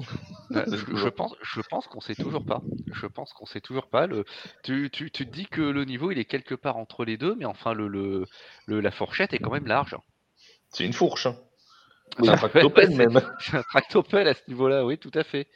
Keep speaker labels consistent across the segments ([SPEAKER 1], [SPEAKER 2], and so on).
[SPEAKER 1] Je, pense, je pense qu'on sait toujours pas. Je pense qu'on sait toujours pas. Le, tu, tu, tu, te dis que le niveau il est quelque part entre les deux, mais enfin le, le, la fourchette est quand même large.
[SPEAKER 2] C'est une fourche. Hein.
[SPEAKER 1] C'est un tractopelle même. C'est un tractopelle à ce niveau-là, oui, tout à fait.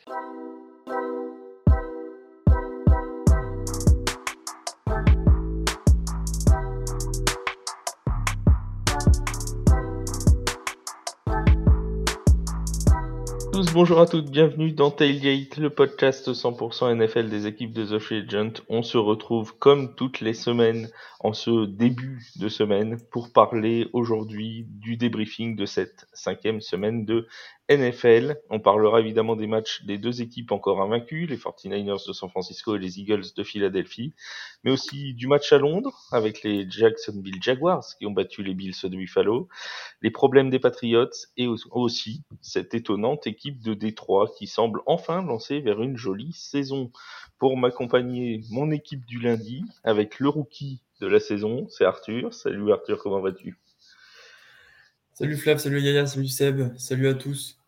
[SPEAKER 2] Bonjour à toutes, bienvenue dans Tailgate, le podcast 100% NFL des équipes de The Free Agent. On se retrouve comme toutes les semaines en ce début de semaine pour parler aujourd'hui du débriefing de cette cinquième semaine de NFL. On parlera évidemment des matchs des deux équipes encore invaincues, les 49ers de San Francisco et les Eagles de Philadelphie, mais aussi du match à Londres avec les Jacksonville Jaguars qui ont battu les Bills de Buffalo, les problèmes des Patriots et aussi cette étonnante équipe de Détroit qui semble enfin lancer vers une jolie saison. Pour m'accompagner, mon équipe du lundi avec le rookie de la saison. C'est Arthur. Salut Arthur, comment vas-tu?
[SPEAKER 3] Salut Flav, salut Yaya, salut Seb, salut à tous.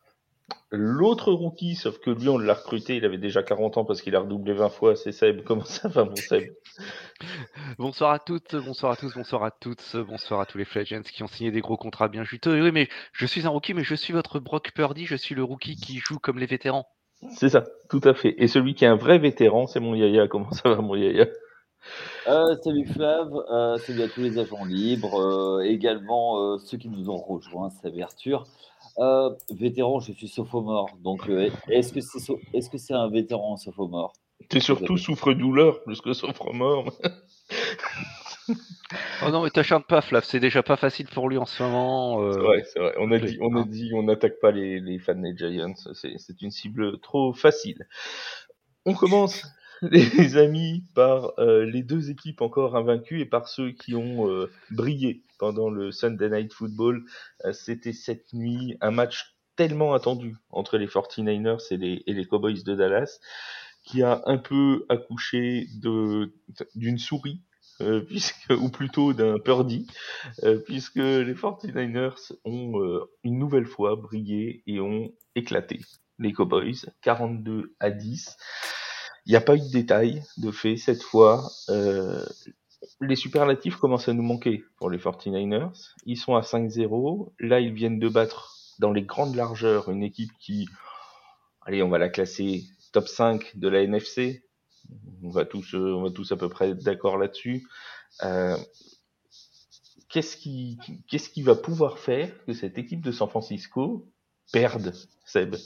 [SPEAKER 2] L'autre rookie, sauf que lui on l'a recruté, il avait déjà 40 ans parce qu'il a redoublé 20 fois, c'est Seb. Comment ça va mon Seb?
[SPEAKER 1] Bonsoir à toutes, bonsoir à tous, bonsoir à toutes, bonsoir à tous les Flagents qui ont signé des gros contrats bien juteux. Oui, mais je suis un rookie, mais je suis votre Brock Purdy, je suis le rookie qui joue comme les vétérans.
[SPEAKER 2] C'est ça, tout à fait. Et celui qui est un vrai vétéran, c'est mon Yaya. Comment ça va mon Yaya?
[SPEAKER 4] Euh, salut Flav, euh, salut à tous les agents libres, euh, également euh, ceux qui nous ont rejoints, salut Arthur. Vétéran, je suis sophomore, donc est-ce que c'est est -ce c'est un vétéran sophomore?
[SPEAKER 2] T'es surtout souffre-douleur plus que sophomore.
[SPEAKER 1] oh non, mais t'acharnes pas, Flav, c'est déjà pas facile pour lui en ce moment.
[SPEAKER 2] C'est vrai, c'est vrai. On a dit, on a dit, on n'attaque pas les, les fans des Giants, c'est une cible trop facile. On commence les amis, par euh, les deux équipes encore invaincues et par ceux qui ont euh, brillé pendant le Sunday Night Football. Euh, c'était cette nuit un match tellement attendu entre les 49ers et les, et les Cowboys de Dallas qui a un peu accouché d'une souris puisque, ou plutôt d'un purdy, puisque les 49ers ont une nouvelle fois brillé et ont éclaté les Cowboys 42 à 10. Il n'y a pas eu de détails de fait cette fois. Euh, les superlatifs commencent à nous manquer pour les 49ers. Ils sont à 5-0. Là, ils viennent de battre dans les grandes largeurs une équipe qui, allez, on va la classer top 5 de la NFC. On va tous, euh, on va tous à peu près d'accord là-dessus. Euh, qu'est-ce qui, qu'est-ce qui va pouvoir faire que cette équipe de San Francisco perde, Seb?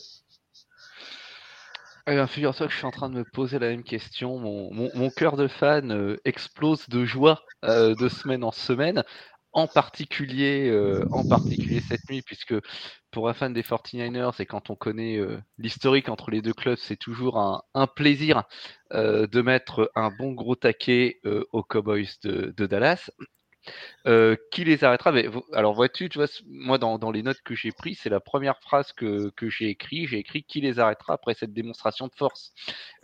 [SPEAKER 1] Eh bien, figure-toi que je suis en train de me poser la même question. Mon, cœur de fan euh, explose de joie euh, de semaine en semaine, en particulier, euh, en particulier cette nuit, puisque pour un fan des 49ers, et quand on connaît l'historique entre les deux clubs, c'est toujours un, un plaisir de mettre un bon gros taquet aux Cowboys de Dallas. Euh, qui les arrêtera? Mais, Alors, vois-tu, tu vois, moi, dans, les notes que j'ai prises, c'est la première phrase que, j'ai écrit. J'ai écrit qui les arrêtera après cette démonstration de force?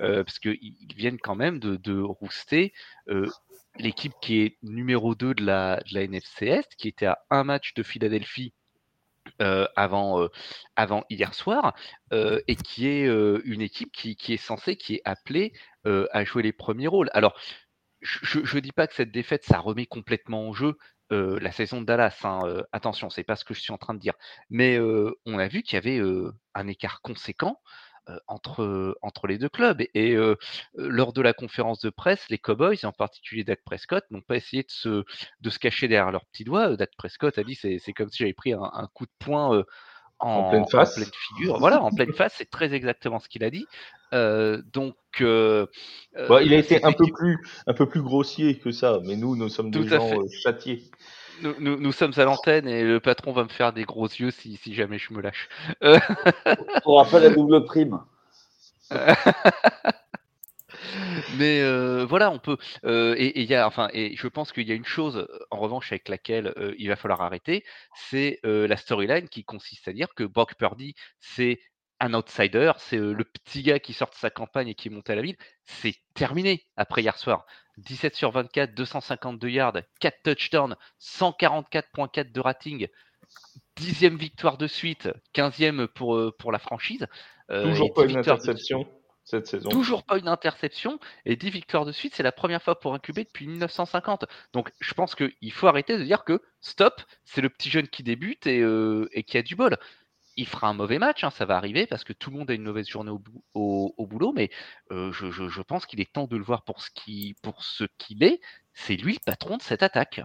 [SPEAKER 1] Euh, parce qu'ils viennent quand même de, de rouster euh, l'équipe qui est numéro 2 de la, de NFC Est, qui était à un match de Philadelphie. Avant, hier soir, et qui est une équipe qui, qui, est censée, qui est appelée à jouer les premiers rôles. Alors, je ne dis pas que cette défaite, ça remet complètement en jeu la saison de Dallas. Hein, euh, attention, c'est pas ce que je suis en train de dire. Mais on a vu qu'il y avait un écart conséquent entre, entre les deux clubs. Et, lors de la conférence de presse, les Cowboys, et en particulier Dak Prescott, n'ont pas essayé de se, de se cacher derrière leurs petits doigts. Dak Prescott a dit c'est, comme si j'avais pris un coup de poing en, pleine face. pleine figure. Voilà, en pleine face, c'est très exactement ce qu'il a dit. Euh, donc, euh,
[SPEAKER 2] euh il a été un peu plus, un peu plus grossier que ça, mais nous, nous sommes des gens euh, châtiés.
[SPEAKER 1] Nous, nous, nous, sommes à l'antenne et le patron va me faire des gros yeux si, si jamais je me lâche.
[SPEAKER 4] On rappelle la double prime.
[SPEAKER 1] Mais euh, voilà, on peut. Euh, et, et, y a, enfin, et je pense qu'il y a une chose, en revanche, avec laquelle euh, il va falloir arrêter, c'est la storyline qui consiste à dire que Brock Purdy, c'est un outsider, c'est le petit gars qui sort de sa campagne et qui est monté à la ville. C'est terminé après hier soir. 17 sur 24, 252 yards, 4 touchdowns, 144.4 de rating, dixième victoire de suite, 15e pour, pour la franchise.
[SPEAKER 2] Toujours pas une interception cette saison.
[SPEAKER 1] Toujours pas une interception et 10 victoires de suite, c'est la première fois pour un QB depuis 1950. Donc je pense qu'il faut arrêter de dire que stop, c'est le petit jeune qui débute et, et qui a du bol il fera un mauvais match, hein, ça va arriver parce que tout le monde a une mauvaise journée au, boulot, mais euh, je, pense qu'il est temps de le voir pour ce qu'il est. C'est lui le patron de cette attaque.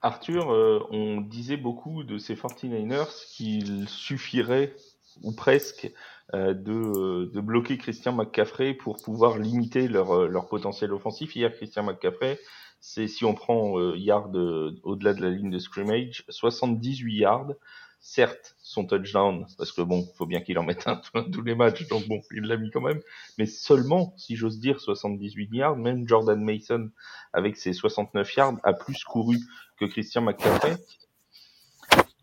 [SPEAKER 2] Arthur, euh, on disait beaucoup de ces 49ers qu'il suffirait, ou presque, euh, de, bloquer Christian McCaffrey pour pouvoir limiter leur, leur potentiel offensif. Hier, Christian McCaffrey, c'est si on prend yard au-delà de la ligne de scrimmage, 78 yards certes son touchdown, parce que bon, faut bien qu'il en mette un tous les matchs, donc bon, il l'a mis quand même, mais seulement, si j'ose dire, 78 yards, même Jordan Mason, avec ses 69 yards, a plus couru que Christian McCaffrey.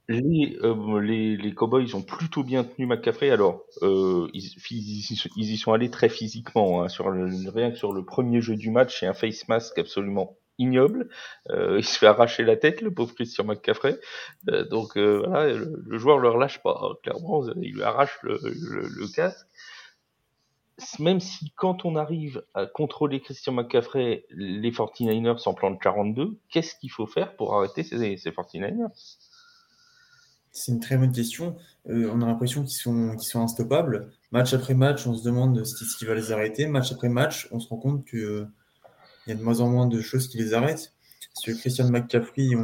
[SPEAKER 2] Les, euh, les, Cowboys ont plutôt bien tenu McCaffrey. Alors, euh, ils, y sont allés très physiquement. Hein, sur le, rien que sur le premier jeu du match, c'est un face mask absolument ignoble. Euh, il se fait arracher la tête, le pauvre Christian McCaffrey. Euh, donc voilà, le, joueur le relâche pas. Hein, clairement, il lui arrache le, casque. Même si quand on arrive à contrôler Christian McCaffrey, les 49ers s'en plantent 42, qu'est-ce qu'il faut faire pour arrêter ces, ces 49ers
[SPEAKER 3] c'est une très bonne question. on a l'impression qu'ils sont, qu'ils sont instoppables. Match après match, on se demande ce qui va les arrêter. Match après match, on se rend compte que il y a de moins en moins de choses qui les arrêtent. Sur Christian McCaffrey,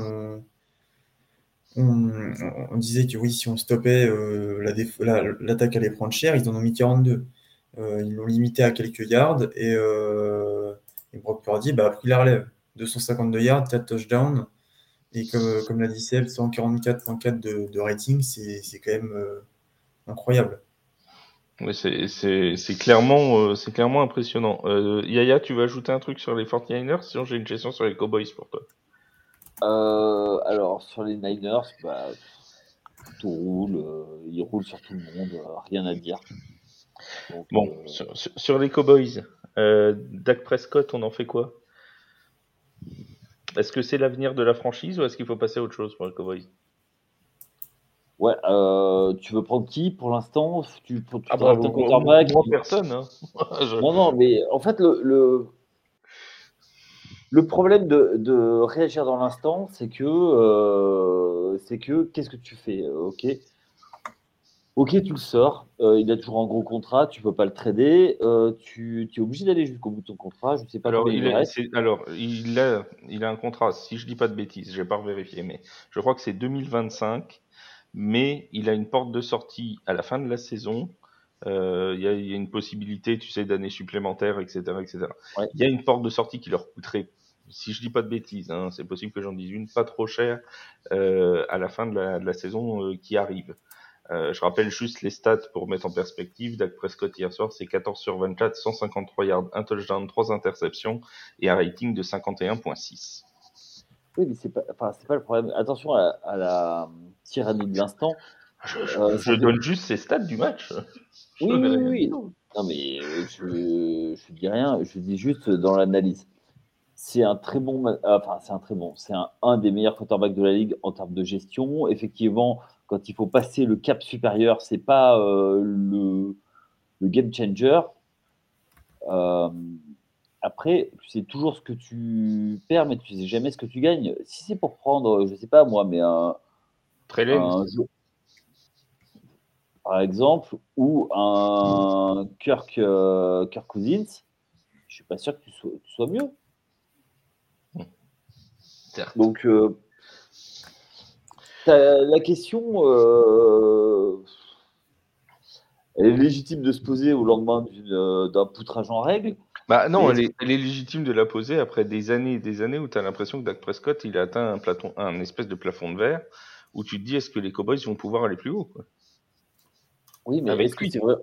[SPEAKER 3] on, disait que oui, si on stoppait, euh, l'attaque allait prendre cher. Ils en ont mis 42. Euh, ils l'ont limité à quelques yards et, euh, et Brock Purdy bah, a pris la relève. 252 yards, 4 touchdowns. Et comme, comme l'a dit Seb, 144.4 de, de, rating, c'est quand même incroyable.
[SPEAKER 2] Oui, c'est clairement, euh, c'est clairement impressionnant. Euh, Yaya, tu veux ajouter un truc sur les 49ers Sinon, j'ai une question sur les Cowboys pour toi.
[SPEAKER 4] Euh, alors, sur les Niners, bah, tout roule. ils roulent sur tout le monde. rien à dire.
[SPEAKER 2] bon, sur, sur, les Cowboys, Dak Prescott, on en fait quoi? Est-ce que c'est l'avenir de la franchise ou est-ce qu'il faut passer à autre chose pour les Cowboys
[SPEAKER 4] Ouais, euh, tu veux prendre qui pour l'instant? Tu, tu
[SPEAKER 2] ah bah, quarterback personne. Hein.
[SPEAKER 4] Non, non, mais en fait, le, le, problème de, de, réagir dans l'instant, c'est que, euh, c'est que, qu'est-ce que tu fais Ok, ok, tu le sors. Euh, il a toujours un gros contrat, tu peux pas le trader. Euh, tu, tu, es obligé d'aller jusqu'au bout de ton contrat. Je sais pas.
[SPEAKER 2] Alors, il, alors il, a, il a un contrat. Si je dis pas de bêtises, j'ai pas vérifié, mais je crois que c'est 2025 mais il a une porte de sortie à la fin de la saison. Euh, il y, a, y, a une possibilité, tu sais, d'années supplémentaires, etc., etc. Il y a une porte de sortie qui leur coûterait, si je dis pas de bêtises, hein, c'est possible que j'en dise une, pas trop cher euh, à la fin de la, de la saison euh, qui arrive. Euh, je rappelle juste les stats pour mettre en perspective. Dak Prescott hier soir, c'est 14 sur 24, 153 yards, un touchdown, 3 interceptions et un rating de 51.6.
[SPEAKER 4] Oui, mais c'est pas, enfin, pas le problème. Attention à, la tyrannie de l'instant.
[SPEAKER 2] Je, euh, donne juste ces stats du match.
[SPEAKER 4] oui, oui, oui. Non, mais euh, je, je dis rien. Je dis juste dans l'analyse. C'est un très bon, enfin, c'est un très bon, c'est un, un, des meilleurs quarterbacks de la ligue en termes de gestion. Effectivement, quand il faut passer le cap supérieur, c'est pas le, le, game changer. Euh, après, tu sais toujours ce que tu perds, mais tu sais jamais ce que tu gagnes. Si c'est pour prendre, je sais pas moi, mais un,
[SPEAKER 2] Très
[SPEAKER 4] un jeu, par exemple, ou un Kirk, euh, Kirk Cousins, je suis pas sûr que tu sois, mieux. Donc, euh, la question, euh, elle est légitime de se poser au lendemain d'un poutrage en règle.
[SPEAKER 2] Bah non, elle est, légitime de la poser après des années et des années où tu as l'impression que Dak Prescott, il a atteint un, platon, un espèce de plafond de verre, où tu te dis est-ce que les Cowboys vont pouvoir aller plus haut quoi?
[SPEAKER 4] Oui, mais est-ce que c'est vrai?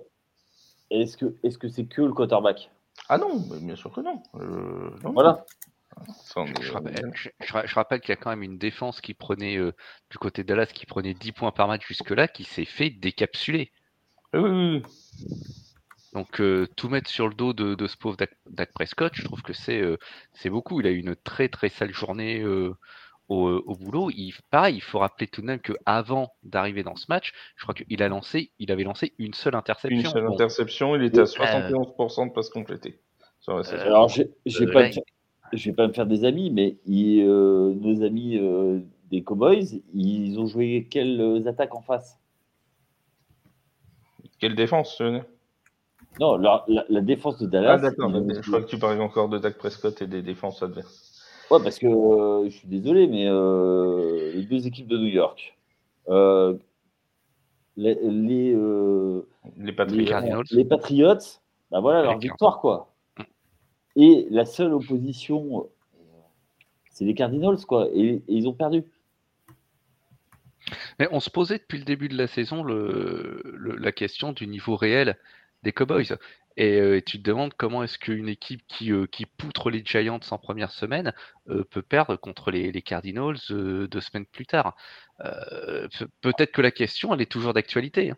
[SPEAKER 4] Est-ce que est-ce que c'est que le quarterback?
[SPEAKER 2] Ah non, bien sûr que non. Euh,
[SPEAKER 4] voilà.
[SPEAKER 1] Je, rappelle, qu'il y a quand même une défense qui prenait euh, du côté de Dallas qui prenait 10 points par match jusque-là, qui s'est fait décapsuler.
[SPEAKER 2] Oui, oui, oui.
[SPEAKER 1] Donc euh, tout mettre sur le dos de, ce pauvre Dak, Prescott, je trouve que c'est euh, c'est beaucoup. Il a eu une très très sale journée euh, au, boulot. Il, pareil, il faut rappeler tout de même qu'avant d'arriver dans ce match, je crois qu'il a lancé, il avait lancé une seule interception.
[SPEAKER 2] Une seule interception, il était à 71% de passes complétées.
[SPEAKER 4] Alors, je ne vais, pas me faire des amis, mais nos amis des Cowboys, ils ont joué quelles attaques en face?
[SPEAKER 2] Quelle défense
[SPEAKER 4] Non, la, défense de Dallas.
[SPEAKER 2] Ah, d'accord, je crois que tu parlais encore de Dak Prescott et des défenses adverses.
[SPEAKER 4] Ouais, parce que euh, je suis désolé, mais euh, les deux équipes de New York, euh, les, les,
[SPEAKER 2] les, Patriots,
[SPEAKER 4] les, Patriots bah voilà leur victoire, quoi. Et la seule opposition, c'est les Cardinals, quoi. Et, ils ont perdu.
[SPEAKER 1] Mais on se posait depuis le début de la saison le, la question du niveau réel des Cowboys. Et, tu te demandes comment est-ce qu'une équipe qui, qui, poutre les Giants en première semaine peut perdre contre les, Cardinals deux semaines plus tard. Peut-être que la question, elle est toujours d'actualité. Hein.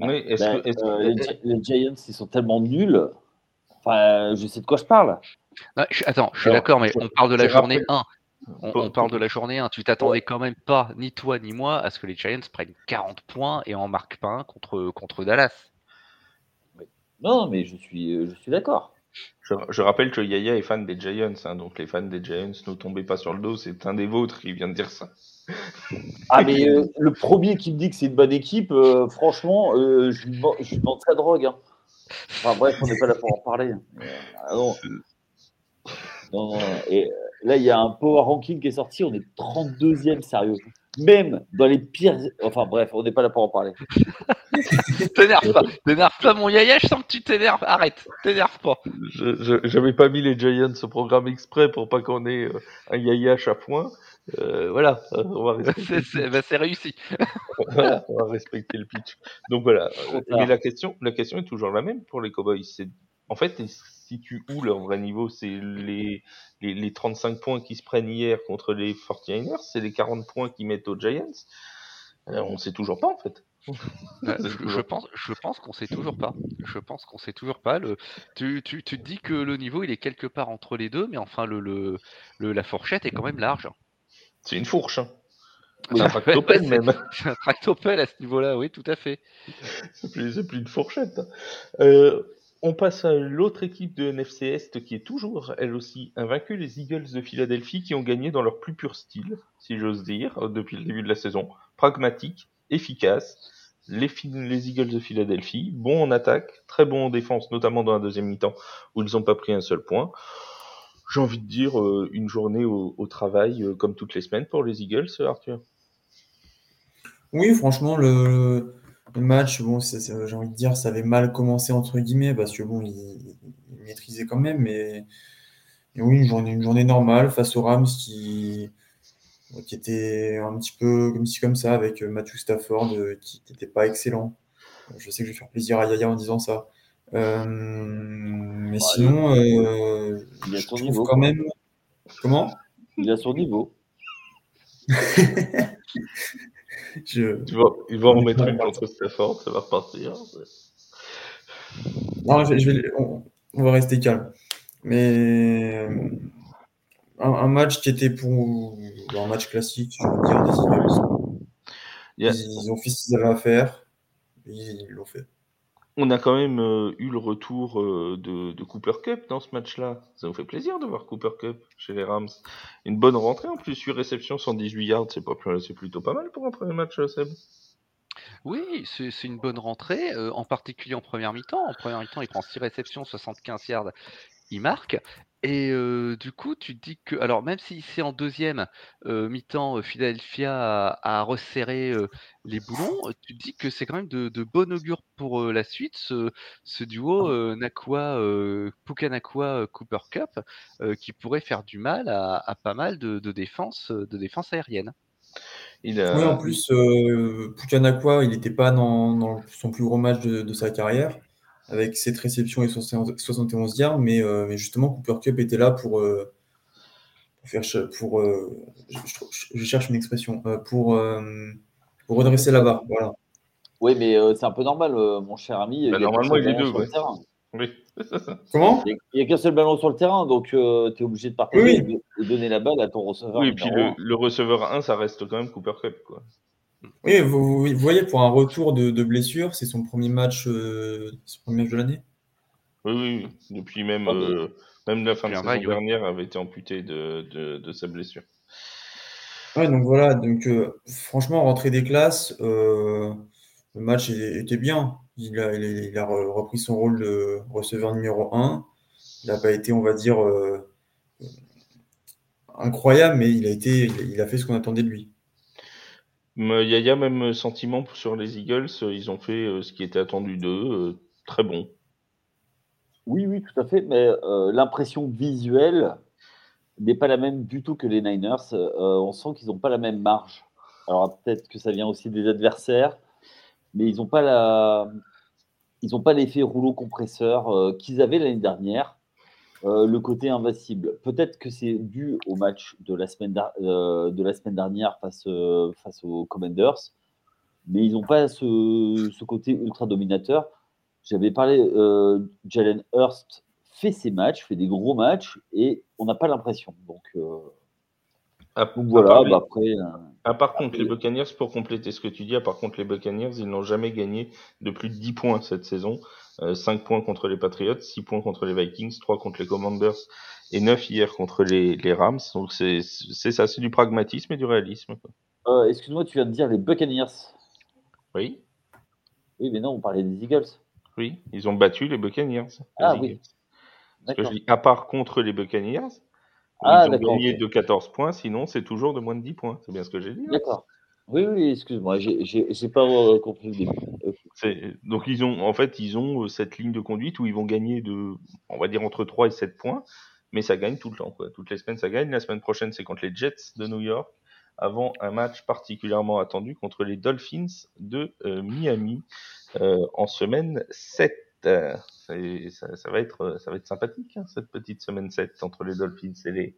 [SPEAKER 4] Oui, est-ce bah, que, les, Giants, ils sont tellement nuls. Enfin, je sais de quoi je parle.
[SPEAKER 1] attends, je suis d'accord, mais on parle de la journée 1. On, parle de la journée 1. Tu t'attendais quand même pas, ni toi ni moi, à ce que les Giants prennent 40 points et en marquent pas un contre, contre Dallas.
[SPEAKER 4] Non, mais je suis, euh, je suis d'accord.
[SPEAKER 2] Je, rappelle que Yaya est fan des Giants, hein, donc les fans des Giants, ne tombez pas sur le dos, c'est un des vôtres qui vient de dire ça.
[SPEAKER 4] Ah, mais euh, le premier qui me dit que c'est une bonne équipe, euh, franchement, je, lui vends, sa drogue. Hein. Enfin bref, on n'est pas là pour en parler. Ah, non. non. Et là, il y a un power ranking qui est sorti, on est 32e, sérieux même dans les pires. Enfin bref, on n'est pas là pour en parler.
[SPEAKER 1] t'énerve pas, t'énerve pas mon yaya, je sens que tu t'énerves, arrête, t'énerve pas.
[SPEAKER 2] J'avais pas mis les Giants au programme exprès pour pas qu'on ait euh, un yaya à point. Euh, voilà, on va
[SPEAKER 1] bah, c'est réussi.
[SPEAKER 2] voilà, on va respecter le pitch. Donc voilà, mais la question, la question est toujours la même pour les Cowboys. C'est en fait, situent où leur vrai niveau? C'est les, les, les, 35 points qui se prennent hier contre les 49ers C'est les 40 points qu'ils mettent aux Giants? Euh, On ne sait toujours pas en fait.
[SPEAKER 1] Euh, je, pense, je pense qu'on sait toujours pas. Je pense qu'on sait toujours pas. Le, tu, tu, tu, te dis que le niveau il est quelque part entre les deux, mais enfin le, le, la fourchette est quand même large.
[SPEAKER 2] C'est une fourche. Hein. C'est un tractopelle même.
[SPEAKER 1] C'est un tractopelle à ce niveau-là, oui, tout à fait.
[SPEAKER 2] C'est plus, plus, une fourchette. Euh, on passe à l'autre équipe de NFC Est qui est toujours, elle aussi, invaincue, les Eagles de Philadelphie, qui ont gagné dans leur plus pur style, si j'ose dire, depuis le début de la saison. Pragmatique, efficace. Les, les Eagles de Philadelphie, bons en attaque, très bons en défense, notamment dans la deuxième mi-temps, où ils n'ont pas pris un seul point. J'ai envie de dire euh, une journée au, travail, euh, comme toutes les semaines pour les Eagles, Arthur.
[SPEAKER 3] Oui, franchement, le, match, bon, j'ai envie de dire, ça avait mal commencé entre guillemets parce que bon, il, maîtrisait quand même, mais, oui, une journée, une journée normale face aux Rams qui, qui était un petit peu comme ci comme ça avec Matthew Stafford euh, qui n'était pas excellent. Je sais que je vais faire plaisir à Yaya en disant ça. Euh, mais sinon, euh,
[SPEAKER 4] il a son niveau
[SPEAKER 3] quand même. Comment?
[SPEAKER 4] Il a son niveau.
[SPEAKER 2] Je... Tu vas, ils vont en mettre une contre Stafford, ça va repartir.
[SPEAKER 3] Non, je, vais, on, va rester calme. Mais euh, un, match qui était pour un match classique, je veux dire, des Eagles. Ils, ont fait ce qu'ils avaient à faire, ils l'ont fait.
[SPEAKER 2] On a quand même euh, eu le retour euh, de, Cooper Cup dans ce match-là. Ça nous fait plaisir de voir Cooper Cup chez les Rams. Une bonne rentrée en plus, 8 réceptions, 118 yards, c'est, pas, c'est plutôt pas mal pour un premier match, euh, Seb.
[SPEAKER 1] Oui, c'est, une bonne rentrée, en particulier en première mi-temps. En première mi-temps, il prend 6 réceptions, 75 yards, il marque. Et du coup, tu te dis que, alors même si c'est en deuxième mi-temps, Philadelphia a, resserré les boulons, tu te dis que c'est quand même de, bon augure pour la suite, ce, duo Nakua, Pukanakua Cooper Cup, qui pourrait faire du mal à, pas mal de, défense, de défense aérienne.
[SPEAKER 3] Oui, en plus, Pukanakua, il n'était pas dans, son plus gros match de sa carrière avec cette réception et 71 yards, mais, euh, mais, justement, Cooper Cup était là pour, euh, faire. Pour, euh, je, cherche une expression. pour, pour redresser la barre. Voilà.
[SPEAKER 4] Oui, mais c'est un peu normal, mon cher ami.
[SPEAKER 2] Bah, normalement, il est deux. Oui.
[SPEAKER 3] Comment?
[SPEAKER 4] Il n'y a, qu'un seul ballon sur le terrain, donc tu es obligé de partager et, donner la balle à ton receveur.
[SPEAKER 2] Oui, et puis le, receveur 1, ça reste quand même Cooper Cup. Quoi.
[SPEAKER 3] Oui, vous, voyez, pour un retour de, blessure, c'est son premier match, son premier match de l'année?
[SPEAKER 2] Oui, oui, depuis même, euh, même la fin de saison dernière avait été amputé de, de, sa blessure.
[SPEAKER 3] Ouais, donc voilà, donc euh, franchement, rentrer des classes, euh, le match était bien. Il a, il a, repris son rôle de receveur numéro 1. Il n'a pas été, on va dire, incroyable, mais il a, été, il a fait ce qu'on attendait de lui.
[SPEAKER 2] Il y même sentiment sur les Eagles, ils ont fait ce qui était attendu d'eux, très bon.
[SPEAKER 4] Oui, oui, tout à fait, mais euh, l'impression visuelle n'est pas la même du tout que les Niners. Euh, on sent qu'ils n'ont pas la même marge. Alors peut-être que ça vient aussi des adversaires, mais ils n'ont pas la, ils n'ont pas l'effet rouleau compresseur euh, qu'ils avaient l'année dernière. Le côté invincible. Peut-être que c'est dû au match de la semaine, de la semaine dernière face, face aux Commanders, mais ils n'ont pas ce, ce, côté ultra dominateur. J'avais parlé, euh, Jalen Hurst fait ses matchs, fait des gros matchs, et on n'a pas l'impression. Donc, euh,
[SPEAKER 2] à, voilà, bah après. Euh, ah, par contre, les Buccaneers, pour compléter ce que tu dis, par contre, les Buccaneers, ils n'ont jamais gagné de plus de 10 points cette saison. 5 points contre les Patriots, 6 points contre les Vikings, 3 contre les Commanders et 9 hier contre les, les Rams. Donc c'est ça, c'est du pragmatisme et du réalisme.
[SPEAKER 4] Excuse-moi, tu viens de dire les Buccaneers.
[SPEAKER 2] Oui.
[SPEAKER 4] Oui, mais non, on parlait des Eagles.
[SPEAKER 2] Oui, ils ont battu les Buccaneers.
[SPEAKER 4] Ah oui.
[SPEAKER 2] Parce que je dis, à part contre les Buccaneers, ah, ils ont gagné de 14 points, sinon c'est toujours de moins de 10 points. C'est bien ce que j'ai dit.
[SPEAKER 4] Hein. D'accord. Oui, oui, excuse-moi, j'ai pas euh, compris le
[SPEAKER 2] début. Donc ils ont, en fait, ils ont euh, cette ligne de conduite où ils vont gagner de, on va dire entre 3 et 7 points, mais ça gagne tout le temps. Quoi. Toutes les semaines, ça gagne. La semaine prochaine, c'est contre les Jets de New York, avant un match particulièrement attendu contre les Dolphins de euh, Miami. Euh, en semaine 7. Ça, ça, va être, sympathique, hein, cette petite semaine 7 entre les Dolphins et les,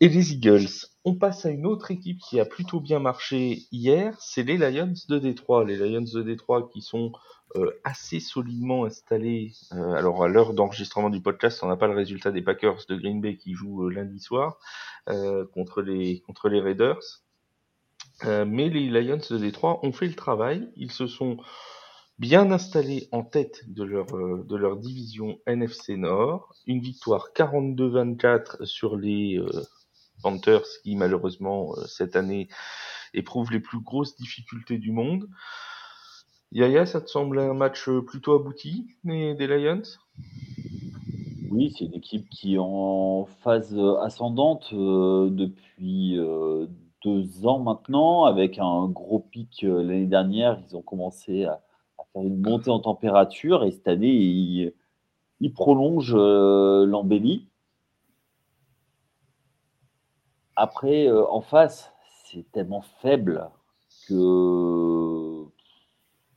[SPEAKER 2] et les Eagles. On passe à une autre équipe qui a plutôt bien marché hier, c'est les Lions de Détroit. Les Lions de Détroit qui sont euh, assez solidement installés. Euh, alors à l'heure d'enregistrement du podcast, on n'a pas le résultat des Packers de Green Bay qui jouent lundi soir contre les contre les Raiders. mais les Lions de Détroit ont fait le travail. Ils se sont bien installés en tête de leur, euh, de leur division NFC Nord. Une victoire 42-24 sur les euh, Panthers qui malheureusement euh, cette année éprouvent les plus grosses difficultés du monde. Yaya, ça te semble un match plutôt abouti des, des Lions?
[SPEAKER 4] Oui, c'est une équipe qui est en phase ascendante depuis deux ans maintenant, avec un gros pic l'année dernière. Ils ont commencé à, une montée en température et cette année, il, prolonge euh, l'embellie. Après, euh, en face, c'est tellement faible que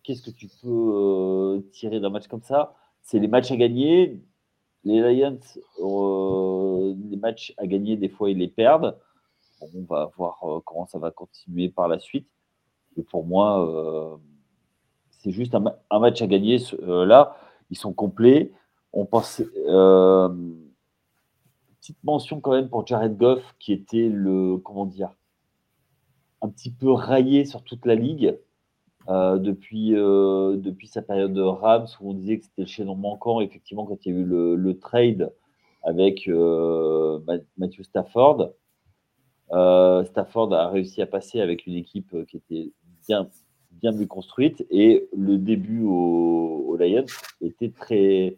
[SPEAKER 4] qu'est-ce que tu peux euh, tirer d'un match comme ça? C'est les matchs à gagner. Les Lions, les matchs à gagner, des fois, ils les perdent. on va voir comment ça va continuer par la suite. Et pour moi, c'est juste un, match à gagner. Euh, là, ils sont complets. On pense. Euh, petite mention quand même pour Jared Goff, qui était le. Comment dire Un petit peu raillé sur toute la ligue. Euh, depuis, depuis sa période de Rams, où on disait que c'était le chaînon manquant, effectivement, quand il y a eu le, trade avec Matthew Stafford. Stafford a réussi à passer avec une équipe qui était bien, bien mieux construite. Et le début au, Lions était très,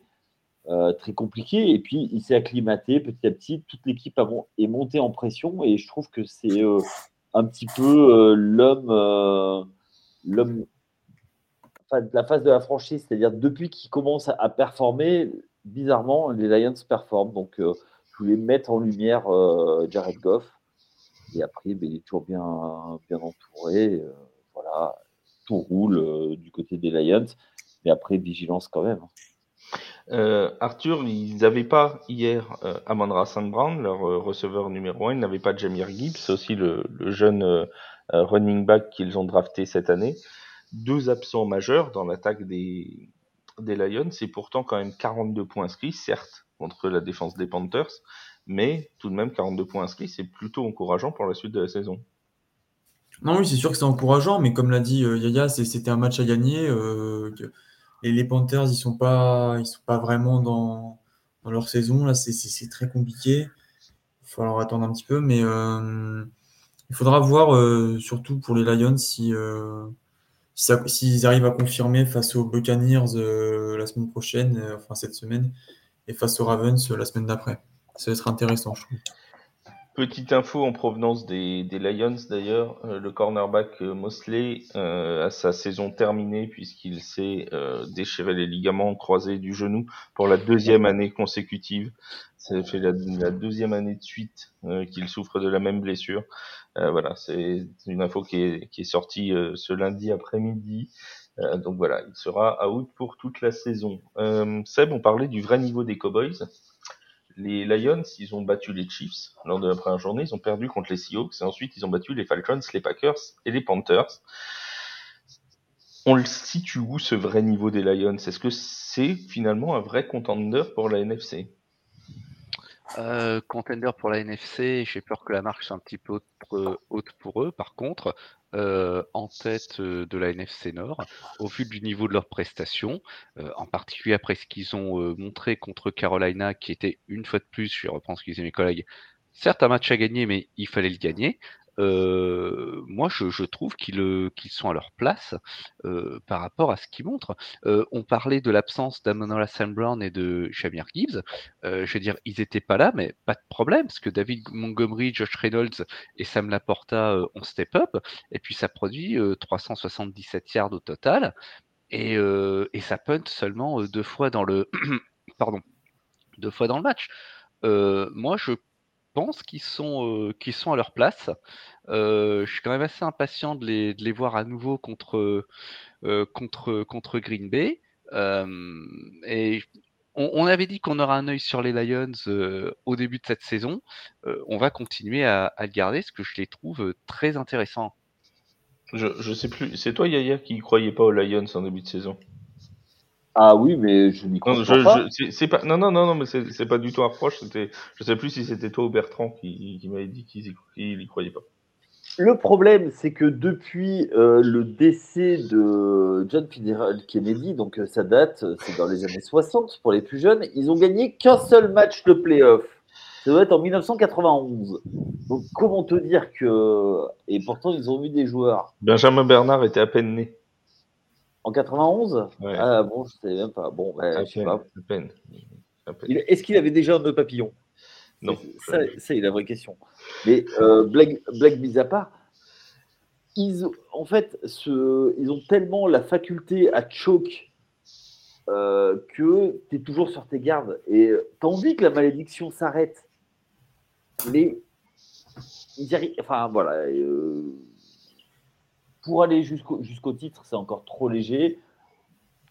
[SPEAKER 4] euh, très compliqué. Et puis, il s'est acclimaté petit à petit. Toute l'équipe est montée en pression. Et je trouve que c'est euh, un petit peu euh, l'homme, l'homme, la phase de la franchise. C'est-à-dire, depuis qu'il commence à, performer, bizarrement, les Lions performent. Donc, je voulais mettre en lumière Jared Goff. Et après, ben, il est toujours bien, bien entouré. voilà, tout roule euh, du côté des Lions. Mais après, vigilance quand même.
[SPEAKER 2] Euh, Arthur, ils n'avaient pas hier euh, Amandra Brown, leur receveur numéro 1. Ils n'avaient pas Jamir Gibbs, aussi le, jeune running back qu'ils ont drafté cette année. Deux absents majeurs dans l'attaque des, 4 des Lions, c'est pourtant quand même 42 points inscrits, certes, contre la défense des Panthers, mais tout de même 42 points inscrits, c'est plutôt encourageant pour la suite de la saison.
[SPEAKER 3] Non, oui, c'est sûr que c'est encourageant, mais comme l'a dit euh, Yaya, c'était un match à gagner. Euh, et les Panthers, ils sont pas, ils sont pas vraiment dans, leur saison. Là, c'est très compliqué. Il faut attendre un petit peu, mais euh, il faudra voir, euh, surtout pour les Lions, si euh, s'ils arrivent à confirmer face aux Buccaneers la semaine prochaine, enfin cette semaine, et face aux Ravens la semaine d'après. Ça va être intéressant, je trouve.
[SPEAKER 2] Petite info en provenance des, Lions d'ailleurs, euh, le cornerback euh, Mosley euh, a sa saison terminée puisqu'il s'est déchiré les ligaments croisés du genou pour la deuxième année consécutive. Ça fait la, deuxième année de suite qu'il souffre de la même blessure. voilà, c'est une info qui est, qui est sortie ce lundi après-midi. donc voilà, il sera out pour toute la saison. Seb, on parlait du vrai niveau des Cowboys les Lions, ils ont battu les Chiefs lors de la première journée, ils ont perdu contre les Seahawks, et ensuite ils ont battu les Falcons, les Packers et les Panthers. On le situe où ce vrai niveau des Lions? Est-ce que c'est finalement un vrai contender pour la NFC
[SPEAKER 1] euh, contender pour la NFC, j'ai peur que la marque soit un petit peu haute pour eux. Par contre, euh, en tête euh, de la NFC Nord, au vu du niveau de leurs prestations, en particulier après ce qu'ils ont montré contre Carolina, qui était une fois de plus, je reprends ce qu'ils disaient mes collègues, certes un match à gagner, mais il fallait le gagner. Euh, moi, je, trouve qu'ils euh, qu'ils sont à leur place euh, par rapport à ce qu'ils montrent. On parlait de l'absence d'Amonola Sam Brown et de Shamir Gibbs. Je veux dire, ils étaient pas là, mais pas de problème, parce que David Montgomery, Josh Reynolds et Sam Laporta ont step up, et puis ça produit 377 yards au total, et, et ça punt seulement deux fois dans le pardon deux fois dans le match. moi, je pense qu'ils sont, qu'ils sont à leur place. je suis quand même assez impatient de les, de les voir à nouveau contre, contre, contre Green Bay. et on, avait dit qu'on aura un œil sur les Lions au début de cette saison. on va continuer à, à, le garder, parce que je les trouve très intéressants.
[SPEAKER 2] Je, sais plus. C'est toi, Yaya, qui croyait pas aux Lions en début de saison?
[SPEAKER 4] Ah oui, mais je n'y crois
[SPEAKER 2] non,
[SPEAKER 4] pas.
[SPEAKER 2] c'est pas. Non, non, non, non, mais c'est pas du tout un reproche. C'était. Je sais plus si c'était toi ou Bertrand qui, qui m'avait dit qu'il y croyait pas.
[SPEAKER 4] Le problème, c'est que depuis euh, le décès de John Fitzgerald Kennedy, donc euh, ça date, c'est dans les années 60 pour les plus jeunes, ils ont gagné qu'un seul match de playoff. Ça doit être en 1991. Donc comment te dire que et pourtant ils ont eu des joueurs.
[SPEAKER 2] Benjamin Bernard était à peine né.
[SPEAKER 4] En 91 Ah bon, je sais même pas. Bon, ben, je sais pas.
[SPEAKER 2] À peine.
[SPEAKER 4] Est-ce qu'il avait déjà un nœud papillon?
[SPEAKER 2] Non.
[SPEAKER 4] Ça, c'est la vraie question. Mais euh, blague, blague mise à part, ils, en fait, ce, ils ont tellement la faculté à choke euh, que tu es toujours sur tes gardes. Et as envie que la malédiction s'arrête. Mais ils arrivent. Enfin, voilà. Euh, pour aller jusqu'au titre, c'est encore trop léger.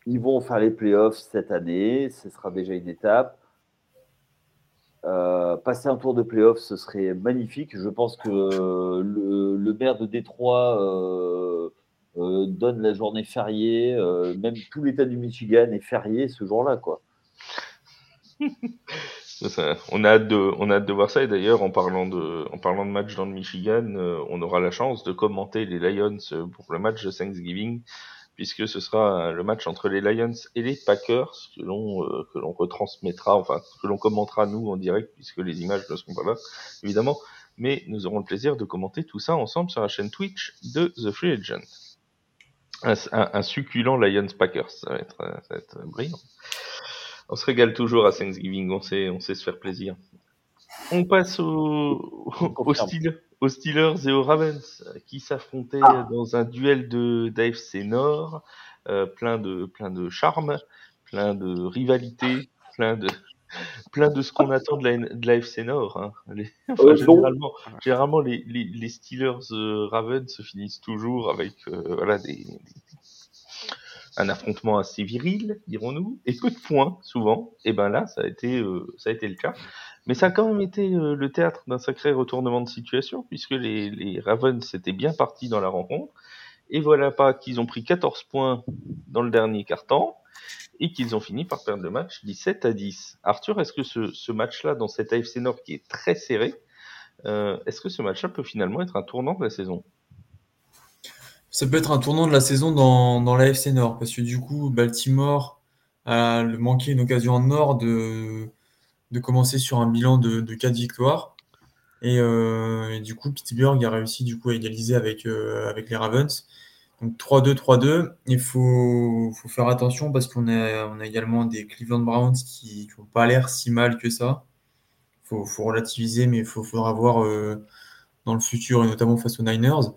[SPEAKER 4] Ils vont faire les playoffs cette année, ce sera déjà une étape. Euh, passer un tour de playoffs, ce serait magnifique. Je pense que le, maire de Détroit euh, euh, donne la journée fériée. même tout l'État du Michigan est férié ce jour-là.
[SPEAKER 2] on a hâte de, on a hâte de voir ça. Et d'ailleurs, en parlant de, en parlant de match dans le Michigan, euh, on aura la chance de commenter les Lions euh, pour le match de Thanksgiving, puisque ce sera le match entre les Lions et les Packers que l'on, euh, que l'on retransmettra, enfin que l'on commentera nous en direct, puisque les images ne seront pas là, évidemment. Mais nous aurons le plaisir de commenter tout ça ensemble sur la chaîne Twitch de The Free Agent. Un, un, succulent Lions Packers, ça va être, ça va être brillant. On se régale toujours à Thanksgiving, on sait, on sait se faire plaisir. On passe aux, aux, Steelers et aux Ravens qui s'affrontaient ah. dans un duel de d'AFC Nord, euh, plein de plein de charme, plein de rivalité, plein de plein de ce qu'on attend de la de l'AFC Nord. Hein. Les, euh, généralement, généralement les, les, les Steelers euh, Ravens se finissent toujours avec euh, voilà des, un affrontement assez viril, dirons-nous, et peu de points souvent. Et ben là, ça a été, euh, le cas. Mais ça a quand même été euh, le théâtre d'un sacré retournement de situation, puisque les, les Ravens étaient bien partis dans la rencontre. Et voilà pas qu'ils ont pris 14 points dans le dernier quart-temps. et qu'ils ont fini par perdre le match 17 à 10. Arthur, est-ce que ce, match-là, dans cette AFC Nord qui est très serré, euh, est-ce que ce match-là peut finalement être un tournant de la saison?
[SPEAKER 3] Ça peut être un tournant de la saison dans, dans l'AFC Nord, parce que du coup, Baltimore a manqué une occasion en Nord de, de commencer sur un bilan de, de 4 victoires. Euh, et, du coup, Pittsburgh a réussi du coup à égaliser avec, euh, avec les Ravens. Donc 3-2, 3-2. Il faut, faut, faire attention parce qu'on a, on a également des Cleveland Browns qui n'ont pas l'air si mal que ça. Il faut, faut, relativiser, mais il faudra voir euh, dans le futur, et notamment face aux Niners.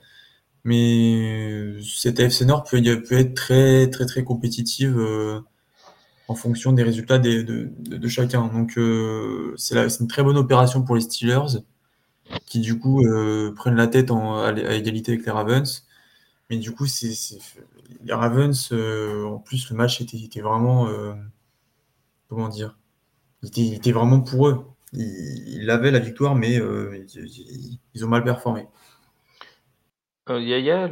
[SPEAKER 3] Mais cette AFC Nord peut, être très, très, très compétitive en fonction des résultats de, chacun. Donc c'est une très bonne opération pour les Steelers qui du coup euh, prennent la tête à, égalité avec les Ravens. Mais du coup, les Ravens, euh, en plus, le match était, vraiment. Euh, comment dire il était, vraiment pour eux. Ils, avaient la victoire, mais ils, ont mal performé.
[SPEAKER 2] Yaya,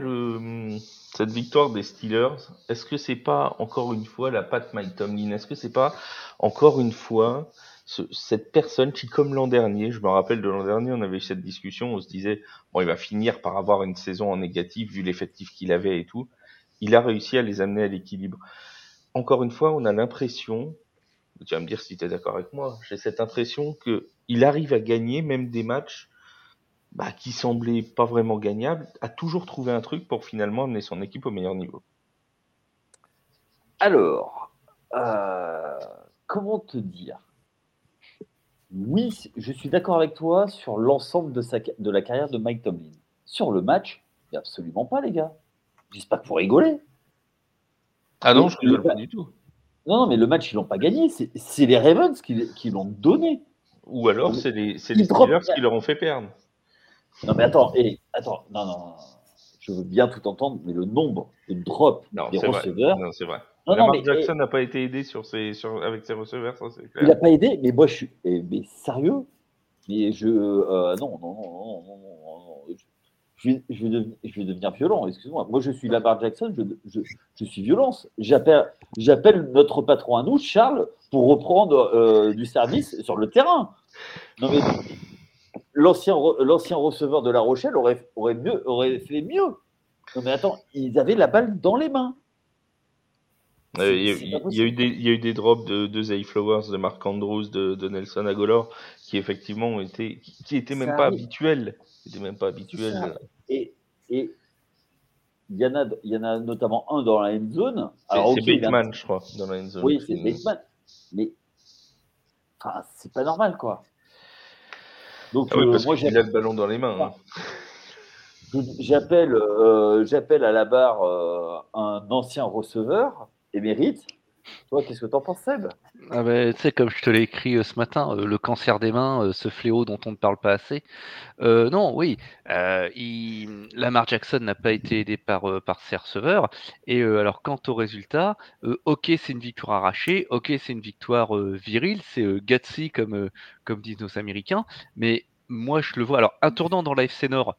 [SPEAKER 2] cette victoire des Steelers, est-ce que c'est pas encore une fois la patte Mike Tomlin? Est-ce que c'est pas encore une fois cette personne qui, comme l'an dernier, je me rappelle de l'an dernier, on avait eu cette discussion, on se disait, bon, il va finir par avoir une saison en négatif vu l'effectif qu'il avait et tout. Il a réussi à les amener à l'équilibre. Encore une fois, on a l'impression, tu vas me dire si tu es d'accord avec moi, j'ai cette impression que il arrive à gagner même des matchs bah, qui semblaient pas vraiment gagnables, a toujours trouvé un truc pour finalement amener son équipe au meilleur niveau.
[SPEAKER 4] Alors, euh, comment te dire? Oui, je suis d'accord avec toi sur l'ensemble de, de la carrière de Mike Tomlin. Sur le match, absolument pas, les gars. J'espère que vous rigolez.
[SPEAKER 2] Ah non, je ne rigole pas du tout.
[SPEAKER 4] Non, non, mais le match, ils l'ont pas gagné. C'est les Ravens qui, l'ont donné.
[SPEAKER 2] Ou alors, c'est les, les Steelers qui leur ont fait perdre.
[SPEAKER 4] Non, mais attends, et, attends, non, non, je veux bien tout entendre, mais le nombre de drops des receveurs.
[SPEAKER 2] Non, c'est vrai. Non, Jackson n'a pas été aidé sur ses, sur, avec ses receveurs, ça c'est clair.
[SPEAKER 4] Il n'a pas aidé, mais moi je suis. Eh, mais sérieux? Mais je. Euh, non, non, non, non, non, non, Je, vais, je, vais devenir, je vais devenir violent, excuse-moi. Moi je suis Lamar Jackson, je, je, je suis violence. J'appelle, j'appelle notre patron à nous, Charles, pour reprendre euh, du service sur le terrain. Non mais l'ancien, receveur de La Rochelle aurait, aurait, mieux, aurait fait mieux. Non mais attends, ils avaient la balle dans les mains.
[SPEAKER 2] Euh, il y, a eu des, il y a eu des drops de, de Zay Flowers, de Mark Andrews, de, de Nelson Agolor, qui effectivement ont été, qui étaient même pas habituels. Qui même pas habituels.
[SPEAKER 4] Et, et il y, en a, il y en a notamment un dans la end zone.
[SPEAKER 2] C'est Bateman, je crois, dans la end zone.
[SPEAKER 4] Oui, c'est Bateman. Mais enfin, c'est pas normal, quoi.
[SPEAKER 2] Donc, ah oui, euh, parce moi, qu'il a le ballon dans les mains. Hein.
[SPEAKER 4] J'appelle, euh, j'appelle à la barre euh, un ancien receveur émérite. Qu'est-ce que t'en penses, Seb?
[SPEAKER 1] Ah ben, Tu sais, comme je te l'ai écrit euh, ce matin, euh, le cancer des mains, euh, ce fléau dont on ne parle pas assez. non, oui. Lamar Jackson n'a pas été aidé par, par ses receveurs. Et alors, quant au résultat, ok, c'est une victoire arrachée, ok, c'est une victoire virile, c'est gutsy, comme, comme disent nos Américains. Mais moi, je le vois. Alors, un tournant dans l'AFC Nord,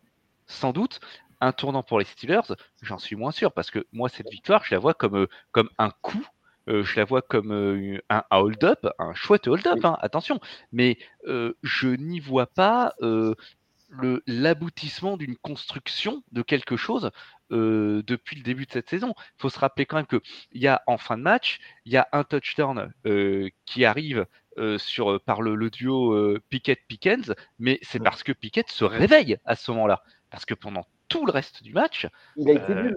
[SPEAKER 1] sans doute, un tournant pour les Steelers, j'en suis moins sûr parce que moi cette victoire, je la vois comme, comme un coup, euh, je la vois comme euh, un, hold-up, un chouette hold-up, hein, attention, mais je n'y vois pas l'aboutissement d'une construction de quelque chose depuis le début de cette saison. Il faut se rappeler quand même qu'il y a en fin de match, il y a un touchdown qui arrive sur, par le, le duo Pickett-Pickens, mais c'est parce que Pickett se réveille à ce moment-là. Parce que pendant tout le reste du match,
[SPEAKER 4] il a été, euh,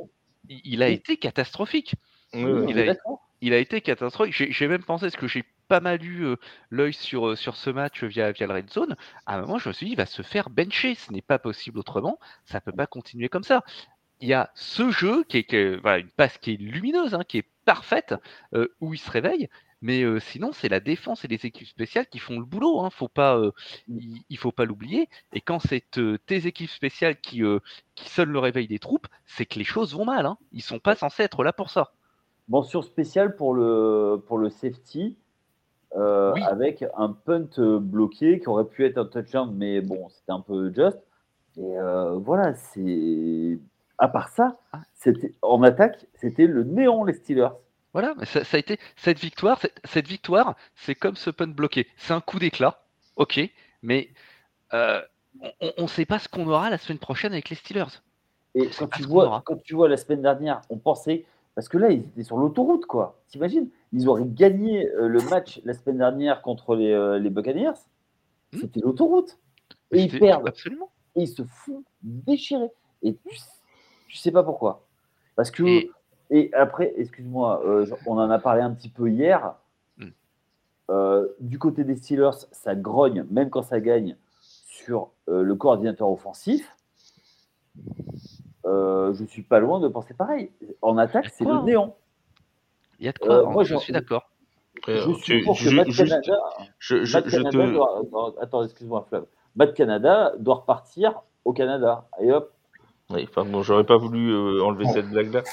[SPEAKER 1] il a été catastrophique. il, a, été catastrophique. J'ai même pensé, parce que j'ai pas mal eu euh, l'œil sur, euh, sur ce match via, via le red zone, à un moment je me suis dit, il va se faire bencher, ce n'est pas possible autrement, ça peut pas continuer comme ça. Il y a ce jeu qui est, une passe qui est lumineuse, hein, qui est parfaite, où il se réveille, mais sinon, c'est la défense et les équipes spéciales qui font le boulot. Hein. Faut pas, il, ne faut pas l'oublier. Et quand c'est tes équipes spéciales qui, qui sonnent le réveil des troupes, c'est que les choses vont mal. Hein. Ils sont pas censés être là pour ça.
[SPEAKER 4] Mention spéciale pour le, pour le safety. avec un punt bloqué qui aurait pu être un touchdown, mais bon, c'était un peu juste. Et voilà, c'est. À part ça, ah. en attaque, c'était le néant les Steelers.
[SPEAKER 1] Voilà, mais ça, a été cette victoire. Cette, victoire, c'est comme ce punt bloqué. C'est un coup d'éclat, ok, mais euh, on ne sait pas ce qu'on aura la semaine prochaine avec les Steelers.
[SPEAKER 4] Et quand tu, vois, quand tu vois la semaine dernière, on pensait, parce que là, ils étaient sur l'autoroute, quoi. T'imagines? Ils auraient gagné euh, le match la semaine dernière contre les, euh, les Buccaneers. Hmm. C'était l'autoroute. Et ils perdent.
[SPEAKER 1] Absolument.
[SPEAKER 4] Et ils se font déchirer. Et tu, tu sais pas pourquoi. Parce que. Et, après, excuse-moi, euh, on en a parlé un petit peu hier. Hmm. du côté des Steelers, ça grogne, même quand ça gagne, sur le coordinateur offensif. Euh, je suis pas loin de penser pareil. En attaque, c'est le néant.
[SPEAKER 1] Il y a de quoi, euh, moi, je suis d'accord.
[SPEAKER 4] Je suis pour que Matt Canada. Je, doit... Attends, excuse-moi, Flav. Matt Canada doit repartir au Canada. Et hop.
[SPEAKER 2] Oui, enfin, bon, j'aurais pas voulu euh, enlever cette blague-là.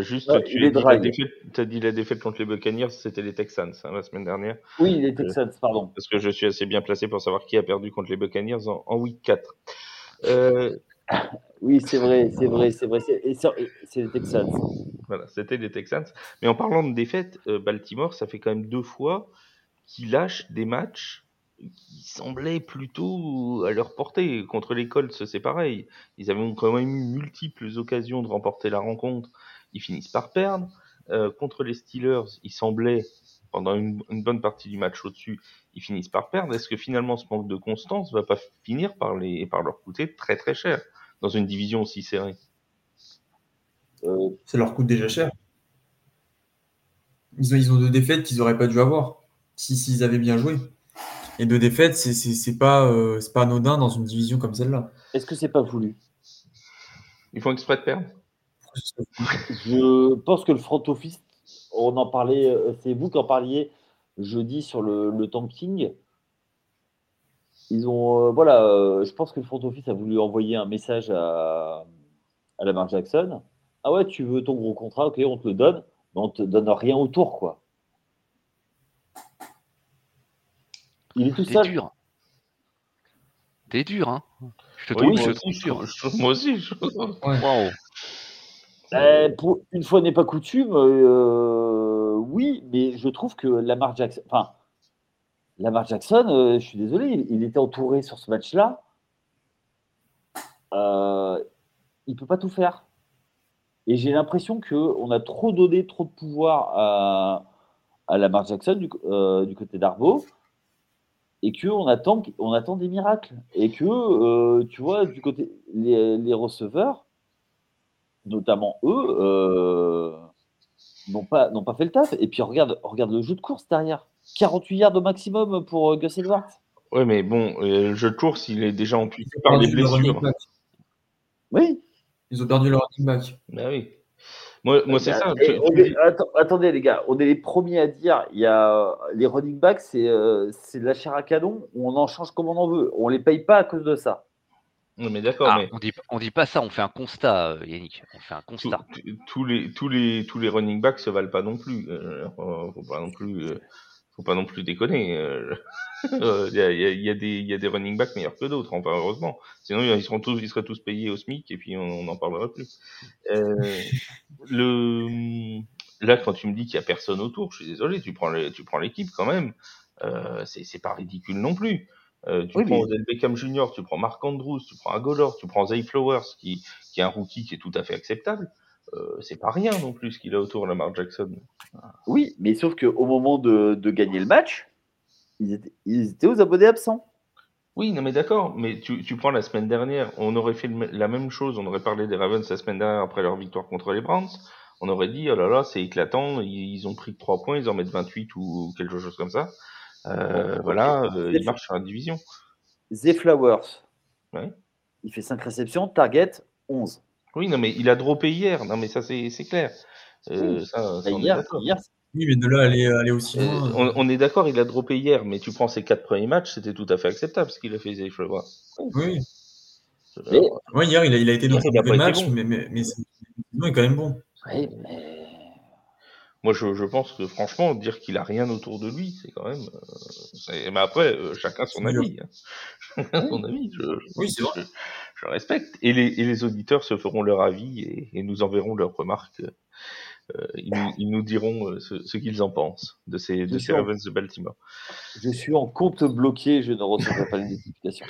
[SPEAKER 2] juste, tu as dit, la défaite, as dit la défaite contre les Buccaneers, c'était les Texans hein, la semaine dernière.
[SPEAKER 4] Oui, les Texans, pardon.
[SPEAKER 2] Parce que je suis assez bien placé pour savoir qui a perdu contre les Buccaneers en, en week 4. Euh,
[SPEAKER 4] oui, c'est vrai, c'est vrai, c'est vrai. C'est les Texans.
[SPEAKER 2] Voilà, c'était les Texans. Mais en parlant de défaite, euh, Baltimore, ça fait quand même deux fois qu'ils lâchent des matchs qui semblaient plutôt à leur portée. Contre les Colts, c'est pareil. Ils avaient quand même eu multiples occasions de remporter la rencontre. Ils finissent par perdre. Euh, contre les Steelers, ils semblaient, pendant une, bonne partie du match au-dessus, ils finissent par perdre. Est-ce que finalement ce manque de constance va pas finir par, les, par leur coûter très très cher? Dans une division aussi serrée.
[SPEAKER 3] Euh, ça leur coûte déjà cher. Ils ont, ils ont deux défaites qu'ils n'auraient pas dû avoir s'ils si, avaient bien joué. Et deux défaites, c'est pas, euh, pas anodin dans une division comme celle-là.
[SPEAKER 4] Est-ce que c'est pas voulu?
[SPEAKER 2] Ils font exprès de perdre
[SPEAKER 4] Je pense que le front office, on en parlait, euh, c'est vous qui en parliez jeudi sur le, le tanking. Ils ont, euh, voilà, euh, je pense que le front office a voulu envoyer un message à, à Lamar Jackson. Ah ouais, tu veux ton gros contrat, ok, on te le donne, mais on te donne rien autour, quoi. Il est tout seul.
[SPEAKER 1] dur. T'es dur, hein.
[SPEAKER 2] Je te trouve, je moi aussi. Je...
[SPEAKER 4] Wow. Eh, pour une fois n'est pas coutume, euh, oui, mais je trouve que Lamar Jackson, enfin, Lamar Jackson, euh, je suis désolé, il, était entouré sur ce match-là. Euh, il ne peut pas tout faire. Et j'ai l'impression qu'on a trop donné trop de pouvoir à, à Lamar Jackson du, euh, côté d'Arbo et qu'on attend, attend des miracles. Et que, tu vois, du côté, les, receveurs, notamment eux, n'ont pas, pas fait le taf. Et puis regarde, regarde le jeu de course derrière. 48 yards au maximum pour euh, Gus Edwards.
[SPEAKER 2] Oui, mais bon, euh, le jeu de course, il est déjà amputé par les blessures.
[SPEAKER 4] Oui.
[SPEAKER 3] Ils ont perdu leur running back.
[SPEAKER 2] Ben oui. Moi, moi c'est ça.
[SPEAKER 4] attendez, les gars, on est les premiers à dire il y a les running backs, c'est euh, de la chair à canon, on en change comme on en veut. On les paye pas à cause de ça.
[SPEAKER 2] Non, mais d'accord.
[SPEAKER 1] Ah,
[SPEAKER 2] mais...
[SPEAKER 1] On dit, on dit pas ça, on fait un constat, Yannick. On fait un constat.
[SPEAKER 2] tous, les, tous, les, tous les running backs se valent pas non plus. Euh, faut pas non plus faut pas non plus déconner. Euh, il y, a, y, a des, y a des running backs meilleurs que d'autres, enfin heureusement. Sinon ils seront tous, ils seraient tous payés au SMIC et puis on n'en parlerait plus. Euh, le là quand tu me dis qu'il y a personne autour, je suis désolé, tu prends tu prends l'équipe quand même. Euh, c'est pas ridicule non plus. Euh, tu prends Odell Beckham Jr., tu prends Mark Andrews, tu prends Agolor, tu prends Zay Flowers, qui, qui est un rookie qui est tout à fait acceptable. Euh, c'est pas rien non plus ce qu'il a autour Lamar Jackson.
[SPEAKER 4] Oui, mais sauf qu'au moment de, gagner le match, ils étaient, aux abonnés absents.
[SPEAKER 2] Oui, non mais d'accord, mais tu, prends la semaine dernière, on aurait fait la même chose, on aurait parlé des Ravens la semaine dernière après leur victoire contre les Browns, on aurait dit, oh là là, c'est éclatant, ils, ont pris 3 points, ils en mettent 28 ou quelque chose comme ça. Euh, voilà, euh, ils marchent sur la division.
[SPEAKER 4] The Flowers, il fait 5 réceptions, target 11.
[SPEAKER 2] Oui, non, mais il a droppé hier. Non, mais ça, c'est clair. Euh, ça,
[SPEAKER 4] bah, hier, hier,
[SPEAKER 3] oui, mais de là aller, aller aussi loin.
[SPEAKER 2] Euh, on, est d'accord, il a droppé hier, mais tu prends ses quatre premiers matchs, c'était tout à fait acceptable ce qu'il a fait, je le vois.
[SPEAKER 3] Oui. Euh, oui, hier, il a, il a été dans le match, bon. mais, mais, mais c'est quand même bon.
[SPEAKER 4] Oui, mais
[SPEAKER 2] moi, je, je, pense que franchement, dire qu'il a rien autour de lui, c'est quand même. Euh, mais après, euh, chacun son avis. Hein. Chacun son avis. Je,
[SPEAKER 3] oui, c'est vrai.
[SPEAKER 2] Je, respecte. Et les, et les, auditeurs se feront leur avis et, et, nous enverront leurs remarques ils, nous, diront ce, qu'ils en pensent de ces, de ces Ravens de Baltimore.
[SPEAKER 4] Je suis en compte bloqué, je ne recevrai pas les notifications.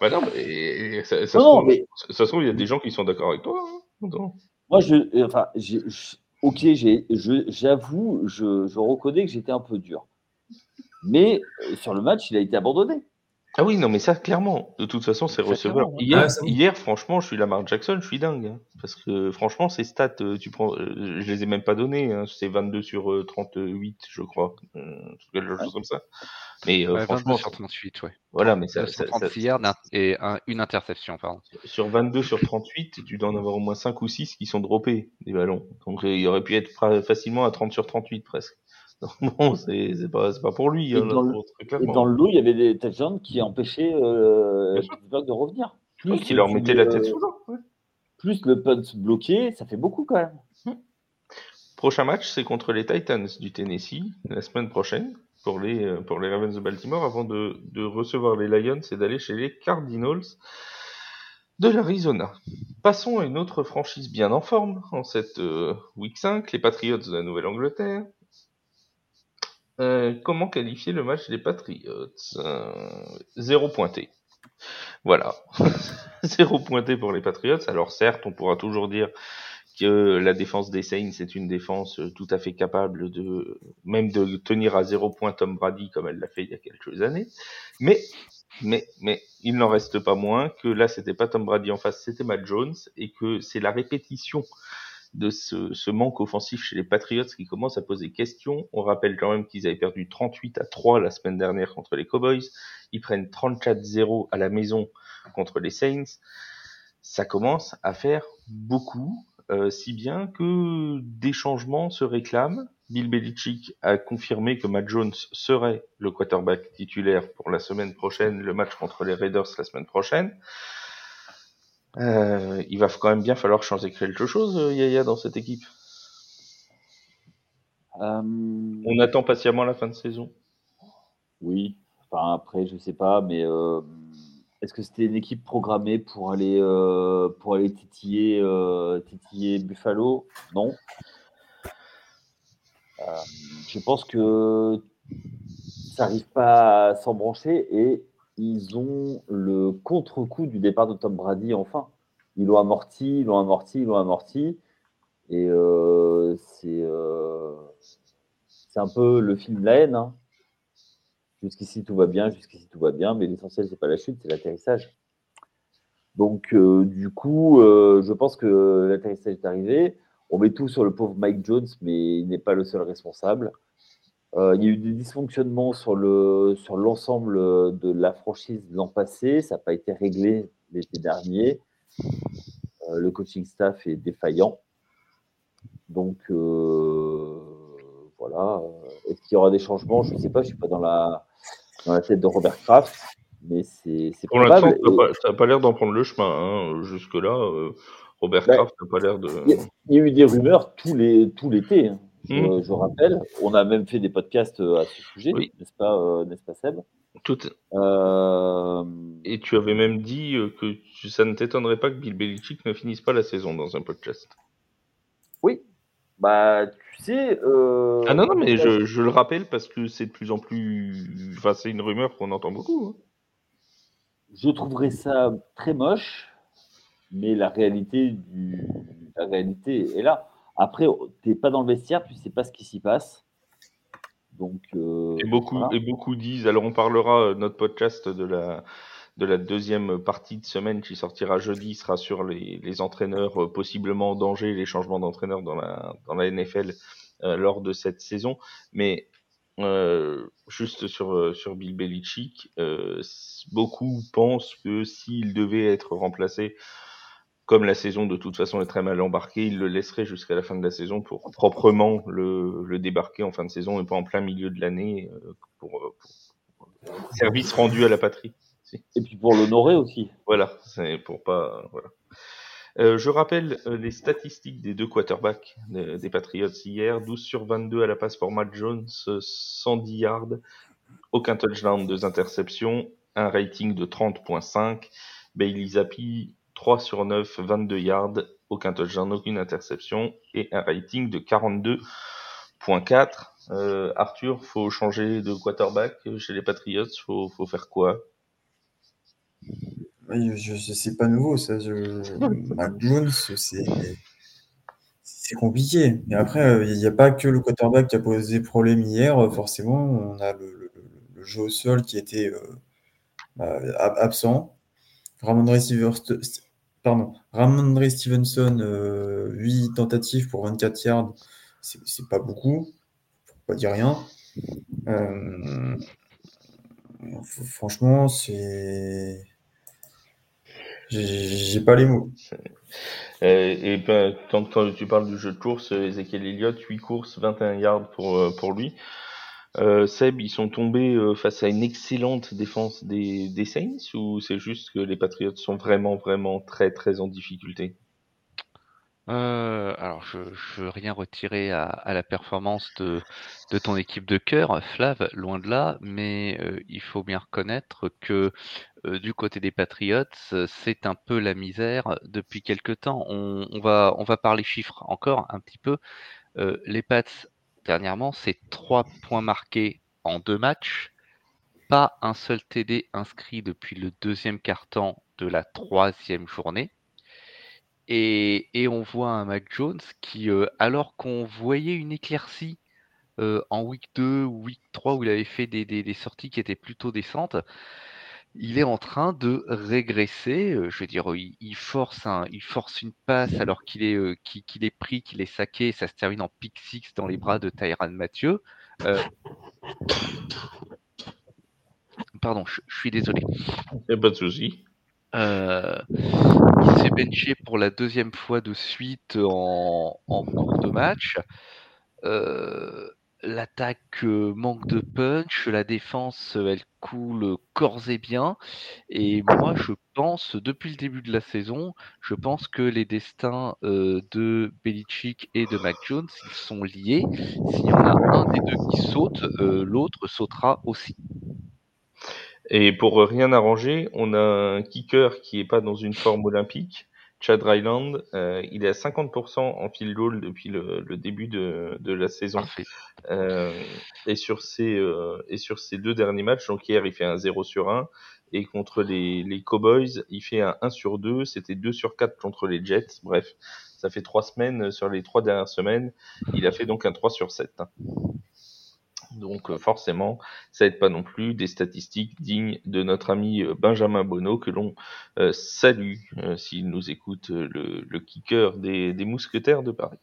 [SPEAKER 2] Bah non, mais ça, se trouve, il y a des gens qui sont d'accord avec toi. Hein,
[SPEAKER 4] Moi, je, enfin, ok, j'avoue, je, je reconnais que j'étais un peu dur. Mais sur le match, il a été abandonné.
[SPEAKER 2] Ah oui, non, mais ça, clairement, de toute façon, c'est receveur. Hier, hier, franchement, je suis Lamar Jackson, je suis dingue. Hein. parce que, franchement, ces stats, euh, tu prends, euh, je les ai même pas données. Hein, c'est 22 sur 38, euh, je crois. quelque chose comme ça.
[SPEAKER 1] Mais franchement. sur 38, ouais.
[SPEAKER 2] Voilà, mais ça.
[SPEAKER 1] ça, 36 yards et une interception, pardon.
[SPEAKER 2] Sur 22 sur 38, tu dois en avoir au moins 5 ou 6 qui sont droppés, des ballons. Donc, il aurait pu être facilement à 30 sur 38 presque. bon, c'est pas, pas pour lui.
[SPEAKER 4] Et, hein, dans, le, et dans, le, lot, il y avait des touchdowns qui empêchaient euh, de revenir.
[SPEAKER 2] Plus qui leur mettaient la tête sous l'eau.
[SPEAKER 4] Plus le punt bloqué, ça fait beaucoup quand même. Hmm.
[SPEAKER 2] Prochain match, c'est contre les Titans du Tennessee la semaine prochaine pour les, euh, pour les Ravens de Baltimore avant de, de recevoir les Lions et d'aller chez les Cardinals de l'Arizona. Passons à une autre franchise bien en forme en cette euh, week 5, les Patriots de la Nouvelle-Angleterre. Euh, comment qualifier le match des Patriots euh, Zéro pointé. Voilà. Zéro pointé pour les Patriots. Alors certes, on pourra toujours dire que la défense des Saints est une défense tout à fait capable de même de tenir à zéro point Tom Brady comme elle l'a fait il y a quelques années. Mais mais mais il n'en reste pas moins que là c'était pas Tom Brady en face, c'était Matt Jones et que c'est la répétition de ce, manque offensif chez les Patriots qui commence à poser question. On rappelle quand même qu'ils avaient perdu 38 à 3 la semaine dernière contre les Cowboys. Ils prennent 34-0 à la maison contre les Saints. Ça commence à faire beaucoup, euh, si bien que des changements se réclament. Bill Belichick a confirmé que Matt Jones serait le quarterback titulaire pour la semaine prochaine, le match contre les Raiders la semaine prochaine. Euh, il va quand même bien falloir changer quelque chose, euh, Yaya, dans cette équipe. Euh, On attend patiemment la fin de saison.
[SPEAKER 4] Oui, enfin après, je sais pas, mais est-ce que c'était une équipe programmée pour aller pour aller titiller, titiller Buffalo? Non. je pense que ça n'arrive pas à s'embrancher et ils ont le contre-coup du départ de Tom Brady enfin. Ils l'ont amorti, ils l'ont amorti, ils l'ont amorti. Et euh, euh, c'est un peu le film de la haine. Hein. Jusqu'ici tout va bien, jusqu'ici tout va bien, mais l'essentiel c'est pas la chute, c'est l'atterrissage. Donc euh, du coup, je pense que l'atterrissage est arrivé. On met tout sur le pauvre Mike Jones, mais il n'est pas le seul responsable. Euh, il y a eu des dysfonctionnements sur le sur l'ensemble de la franchise l'an passé. Ça n'a pas été réglé l'été dernier. Euh, le coaching staff est défaillant. Donc euh, voilà. Est-ce qu'il y aura des changements? Je ne sais pas. Je ne suis pas dans la dans la tête de Robert Kraft, mais c'est
[SPEAKER 2] Pour l'instant, ça n'a pas, l'air d'en prendre le chemin. Hein. Jusque là, Robert ben, Kraft n'a pas l'air de.
[SPEAKER 4] Il y, a eu des rumeurs tout l'été. Hein. Euh, je rappelle. On a même fait des podcasts euh, à ce sujet, n'est-ce pas, euh, n'est-ce pas Seb?
[SPEAKER 2] Tout. Et tu avais même dit que ça ne t'étonnerait pas que Bill Belichick ne finisse pas la saison dans un podcast.
[SPEAKER 4] Oui. Bah, tu sais.
[SPEAKER 2] Ah non, non, mais je, le rappelle parce que c'est de plus en plus. Enfin, c'est une rumeur qu'on entend beaucoup. Hein.
[SPEAKER 4] Je trouverais ça très moche, mais la réalité, du... la réalité est là. Après, tu n'es pas dans le vestiaire, tu ne sais pas ce qui s'y passe. Donc, euh,
[SPEAKER 2] et, beaucoup, et beaucoup disent, alors on parlera, euh, notre podcast de la, de la deuxième partie de semaine qui sortira jeudi sera sur les, les entraîneurs euh, possiblement en danger, les changements d'entraîneurs dans la, dans la NFL lors de cette saison. Mais juste sur, sur Bill Belichick, beaucoup pensent que s'il devait être remplacé comme la saison de toute façon est très mal embarquée, il le laisserait jusqu'à la fin de la saison pour proprement le, le, débarquer en fin de saison et pas en plein milieu de l'année euh, pour, pour, service rendu à la patrie.
[SPEAKER 4] Et puis pour l'honorer aussi.
[SPEAKER 2] Voilà, c'est pour pas. Voilà. Euh, je rappelle euh, les statistiques des deux quarterbacks des, Patriots hier 12 sur 22 à la passe pour Matt Jones, 110 yards, aucun touchdown, deux interceptions, un rating de 30.5. Bailey Zappi 3 sur 9, 22 yards, aucun touchdown, aucune interception et un rating de 42.4. Euh, Arthur, faut changer de quarterback chez les Patriots, faut, faut faire quoi?
[SPEAKER 3] C'est pas nouveau ça. Je... c'est compliqué. Et après, il n'y a pas que le quarterback qui a posé problème hier. Forcément, on a le, jeu au sol qui était euh, bah, absent. Ramondre Pardon. Ramondre Stevenson, 8 euh, tentatives pour 24 yards, c'est pas beaucoup, pour pas dire rien. Euh, franchement, c'est. J'ai pas les mots.
[SPEAKER 2] Et, ben, tant que tu parles du jeu de course, Ezekiel Elliott, 8 courses, 21 yards pour lui. Euh, Seb, ils sont tombés euh, face à une excellente défense des, Saints ou c'est juste que les Patriots sont vraiment, vraiment très, très en difficulté?
[SPEAKER 1] Euh, alors, je, je veux rien retirer à, la performance de, ton équipe de cœur, Flav, loin de là, mais il faut bien reconnaître que du côté des Patriots, c'est un peu la misère depuis quelque temps. On, va, on va parler chiffres encore un petit peu. Les Pats dernièrement, c'est trois points marqués en deux matchs, pas un seul TD inscrit depuis le deuxième quart-temps de la troisième journée. Et, on voit un Mac Jones qui, euh, alors qu'on voyait une éclaircie euh, en week 2 ou week 3 où il avait fait des sorties qui étaient plutôt décentes, il est en train de régresser. Euh, je veux dire, il, force un, il force une passe alors qu'il est, euh, qu'il, est pris, qu'il est saqué. Ça se termine en pick six dans les bras de Tyran Mathieu. Euh, pardon, je, suis désolé.
[SPEAKER 2] A pas de souci.
[SPEAKER 1] il s'est benché pour la deuxième fois de suite en, en cours de match. Euh, L'attaque manque de punch, la défense elle coule corps et bien. Et moi je pense, depuis le début de la saison, je pense que les destins de Belichick et de Mac Jones ils sont liés. S'il y en a un des deux qui saute, l'autre sautera aussi.
[SPEAKER 2] Et pour rien arranger, on a un kicker qui est pas dans une forme olympique. Chad Ryland, euh, il est à 50% en field goal depuis le, le début de, de, la saison. Euh, et, sur ces, euh, et sur ces deux derniers matchs, donc hier il fait un 0 sur 1, et contre les, les Cowboys, il fait un 1 sur 2, c'était 2 sur 4 contre les Jets. Bref, ça fait trois semaines sur les trois dernières semaines. Il a fait donc un 3 sur 7. Donc euh, forcément, ça aide pas non plus des statistiques dignes de notre ami euh, Benjamin Bonneau que l'on euh, salue s'il nous écoute, le, kicker des, mousquetaires de Paris.